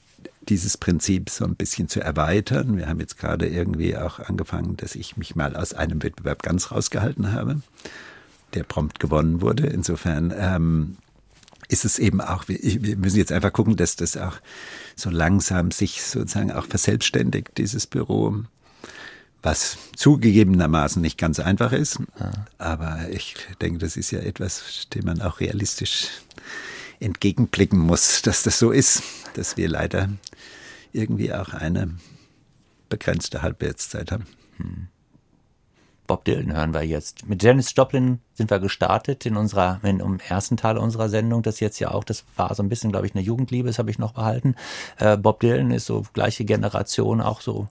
dieses Prinzip so ein bisschen zu erweitern. Wir haben jetzt gerade irgendwie auch angefangen, dass ich mich mal aus einem Wettbewerb ganz rausgehalten habe, der prompt gewonnen wurde. Insofern ähm, ist es eben auch, wir müssen jetzt einfach gucken, dass das auch so langsam sich sozusagen auch verselbstständigt, dieses Büro, was zugegebenermaßen nicht ganz einfach ist. Ja. Aber ich denke, das ist ja etwas, dem man auch realistisch entgegenblicken muss, dass das so ist, dass wir leider irgendwie auch eine begrenzte Halbwertszeit haben. Hm. Bob Dylan hören wir jetzt. Mit Janis Joplin sind wir gestartet in unserer, in, im ersten Teil unserer Sendung. Das jetzt ja auch, das war so ein bisschen, glaube ich, eine Jugendliebe, das habe ich noch behalten. Äh, Bob Dylan ist so gleiche Generation, auch so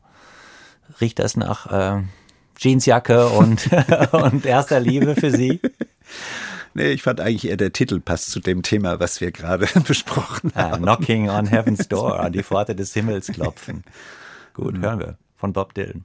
riecht das nach äh, Jeansjacke und, und erster Liebe für Sie? Nee, ich fand eigentlich eher der Titel passt zu dem Thema, was wir gerade besprochen haben. Ja, Knocking on Heaven's Door, an die Pforte des Himmels klopfen. Gut, mhm. hören wir von Bob Dylan.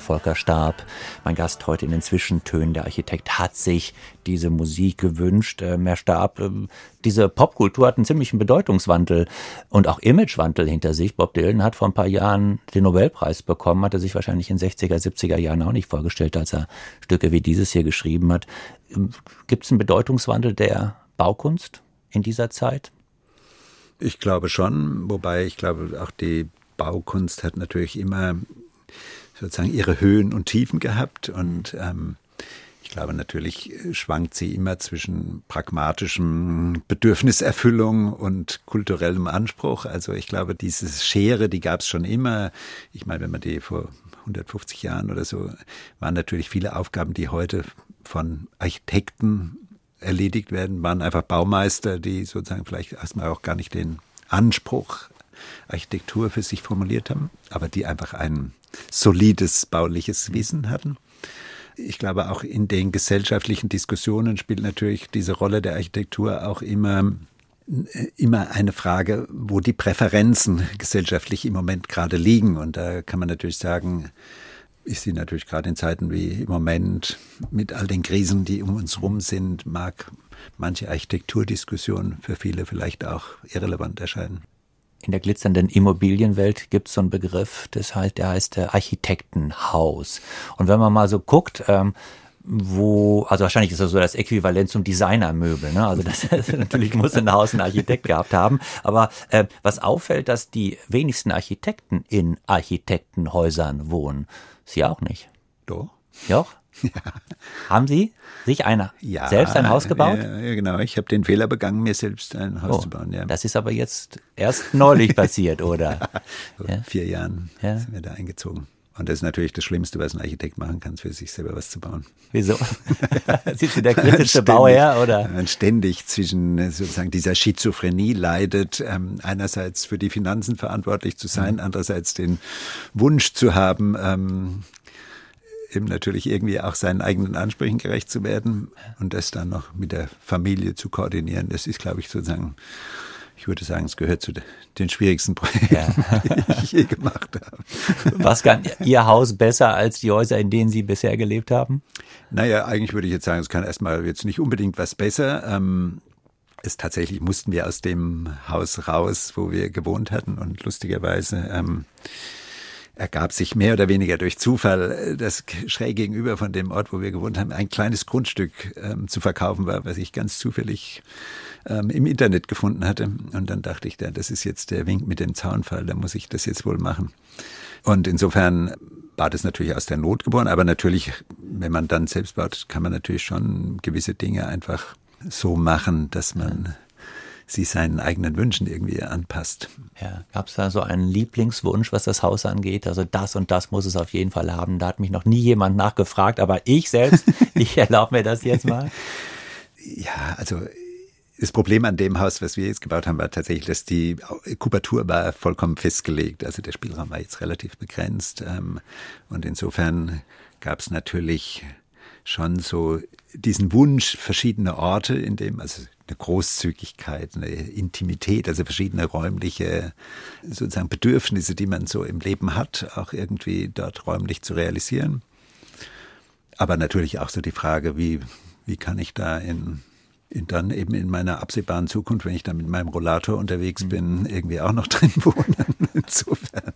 Volker Stab, mein Gast heute in den Zwischentönen. Der Architekt hat sich diese Musik gewünscht. Ähm, Herr Stab, ähm, diese Popkultur hat einen ziemlichen Bedeutungswandel und auch Imagewandel hinter sich. Bob Dylan hat vor ein paar Jahren den Nobelpreis bekommen, hat er sich wahrscheinlich in 60er, 70er Jahren auch nicht vorgestellt, als er Stücke wie dieses hier geschrieben hat. Ähm, Gibt es einen Bedeutungswandel der Baukunst in dieser Zeit? Ich glaube schon, wobei ich glaube auch die Baukunst hat natürlich immer sozusagen ihre Höhen und Tiefen gehabt und ähm, ich glaube, natürlich schwankt sie immer zwischen pragmatischem Bedürfniserfüllung und kulturellem Anspruch. Also ich glaube, diese Schere, die gab es schon immer. Ich meine, wenn man die vor 150 Jahren oder so, waren natürlich viele Aufgaben, die heute von Architekten erledigt werden, waren einfach Baumeister, die sozusagen vielleicht erstmal auch gar nicht den Anspruch Architektur für sich formuliert haben, aber die einfach ein solides bauliches Wissen hatten. Ich glaube, auch in den gesellschaftlichen Diskussionen spielt natürlich diese Rolle der Architektur auch immer immer eine Frage, wo die Präferenzen gesellschaftlich im Moment gerade liegen. Und da kann man natürlich sagen, ist sie natürlich gerade in Zeiten wie im Moment mit all den Krisen, die um uns rum sind, mag manche Architekturdiskussion für viele vielleicht auch irrelevant erscheinen in der glitzernden Immobilienwelt gibt es so einen Begriff, das heißt, der heißt der Architektenhaus. Und wenn man mal so guckt, ähm, wo, also wahrscheinlich ist das so das Äquivalent zum Designermöbel, ne? Also das, natürlich muss ein Haus ein Architekt gehabt haben. Aber äh, was auffällt, dass die wenigsten Architekten in Architektenhäusern wohnen. Sie auch nicht. Doch. Doch? Ja. Haben Sie sich einer ja, selbst ein Haus gebaut? Ja, genau. Ich habe den Fehler begangen, mir selbst ein Haus oh, zu bauen. Ja. Das ist aber jetzt erst neulich passiert, oder? Vor ja. vier Jahren sind wir da eingezogen. Und das ist natürlich das Schlimmste, was ein Architekt machen kann, für sich selber was zu bauen. Wieso? Sind Sie der kritische Bauherr, oder? Man ständig zwischen sozusagen dieser Schizophrenie leidet, ähm, einerseits für die Finanzen verantwortlich zu sein, mhm. andererseits den Wunsch zu haben, ähm, eben natürlich irgendwie auch seinen eigenen Ansprüchen gerecht zu werden und das dann noch mit der Familie zu koordinieren. Das ist, glaube ich, sozusagen, ich würde sagen, es gehört zu den schwierigsten Projekten, ja. die ich je gemacht habe. Was kann Ihr Haus besser als die Häuser, in denen Sie bisher gelebt haben? Naja, eigentlich würde ich jetzt sagen, es kann erstmal jetzt nicht unbedingt was besser. Ähm, es tatsächlich mussten wir aus dem Haus raus, wo wir gewohnt hatten und lustigerweise ähm, ergab sich mehr oder weniger durch Zufall, äh, dass schräg gegenüber von dem Ort, wo wir gewohnt haben, ein kleines Grundstück ähm, zu verkaufen war, was ich ganz zufällig ähm, im Internet gefunden hatte. Und dann dachte ich, das ist jetzt der Wink mit dem Zaunfall, da muss ich das jetzt wohl machen. Und insofern war das natürlich aus der Not geboren, aber natürlich, wenn man dann selbst baut, kann man natürlich schon gewisse Dinge einfach so machen, dass man sie seinen eigenen Wünschen irgendwie anpasst. Ja, gab es da so einen Lieblingswunsch, was das Haus angeht? Also das und das muss es auf jeden Fall haben. Da hat mich noch nie jemand nachgefragt, aber ich selbst, ich erlaube mir das jetzt mal. Ja, also Das Problem an dem Haus, was wir jetzt gebaut haben, war tatsächlich, dass die Kubatur war vollkommen festgelegt. Also der Spielraum war jetzt relativ begrenzt. Ähm, und insofern gab es natürlich schon so diesen Wunsch, verschiedene Orte, in dem, also eine Großzügigkeit, eine Intimität, also verschiedene räumliche sozusagen Bedürfnisse, die man so im Leben hat, auch irgendwie dort räumlich zu realisieren. Aber natürlich auch so die Frage, wie, wie kann ich da in in dann eben in meiner absehbaren Zukunft, wenn ich dann mit meinem Rollator unterwegs bin, irgendwie auch noch drin wohnen. Insofern,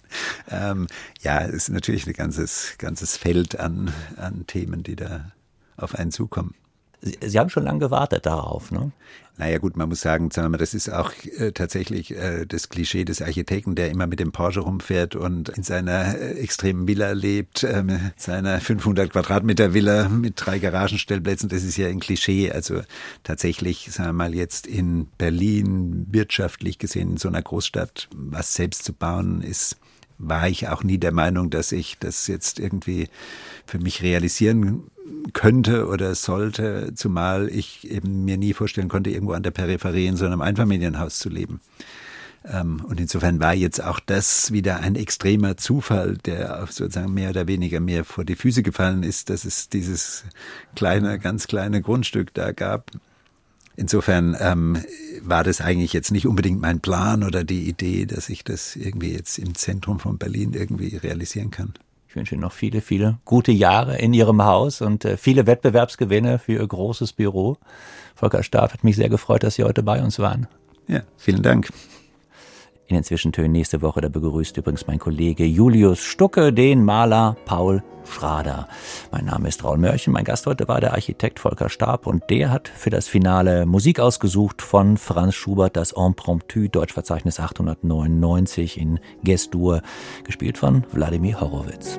ähm, ja, es ist natürlich ein ganzes, ganzes Feld an, an Themen, die da auf einen zukommen. Sie, Sie haben schon lange gewartet darauf, ne? Naja gut, man muss sagen, das ist auch äh, tatsächlich äh, das Klischee des Architekten, der immer mit dem Porsche rumfährt und in seiner äh, extremen Villa lebt, äh, seiner 500 Quadratmeter Villa mit drei Garagenstellplätzen. Das ist ja ein Klischee. Also tatsächlich, sagen wir mal, jetzt in Berlin wirtschaftlich gesehen in so einer Großstadt was selbst zu bauen ist war ich auch nie der Meinung, dass ich das jetzt irgendwie für mich realisieren könnte oder sollte, zumal ich eben mir nie vorstellen konnte, irgendwo an der Peripherie in so einem Einfamilienhaus zu leben. Ähm, und insofern war jetzt auch das wieder ein extremer Zufall, der sozusagen mehr oder weniger mir vor die Füße gefallen ist, dass es dieses kleine, ganz kleine Grundstück da gab. Insofern ähm, war das eigentlich jetzt nicht unbedingt mein Plan oder die Idee, dass ich das irgendwie jetzt im Zentrum von Berlin irgendwie realisieren kann. Ich wünsche Ihnen noch viele, viele gute Jahre in Ihrem Haus und äh, viele Wettbewerbsgewinne für Ihr großes Büro. Volker Staff hat mich sehr gefreut, dass Sie heute bei uns waren. Ja, vielen Dank. In den Zwischentönen nächste Woche, da begrüßt übrigens mein Kollege Julius Stucke den Maler Paul Schrader. Mein Name ist Raul Mörchen, mein Gast heute war der Architekt Volker Stab und der hat für das Finale Musik ausgesucht von Franz Schubert, das Impromptu, Deutschverzeichnis 899 in Gestur, gespielt von Wladimir Horowitz.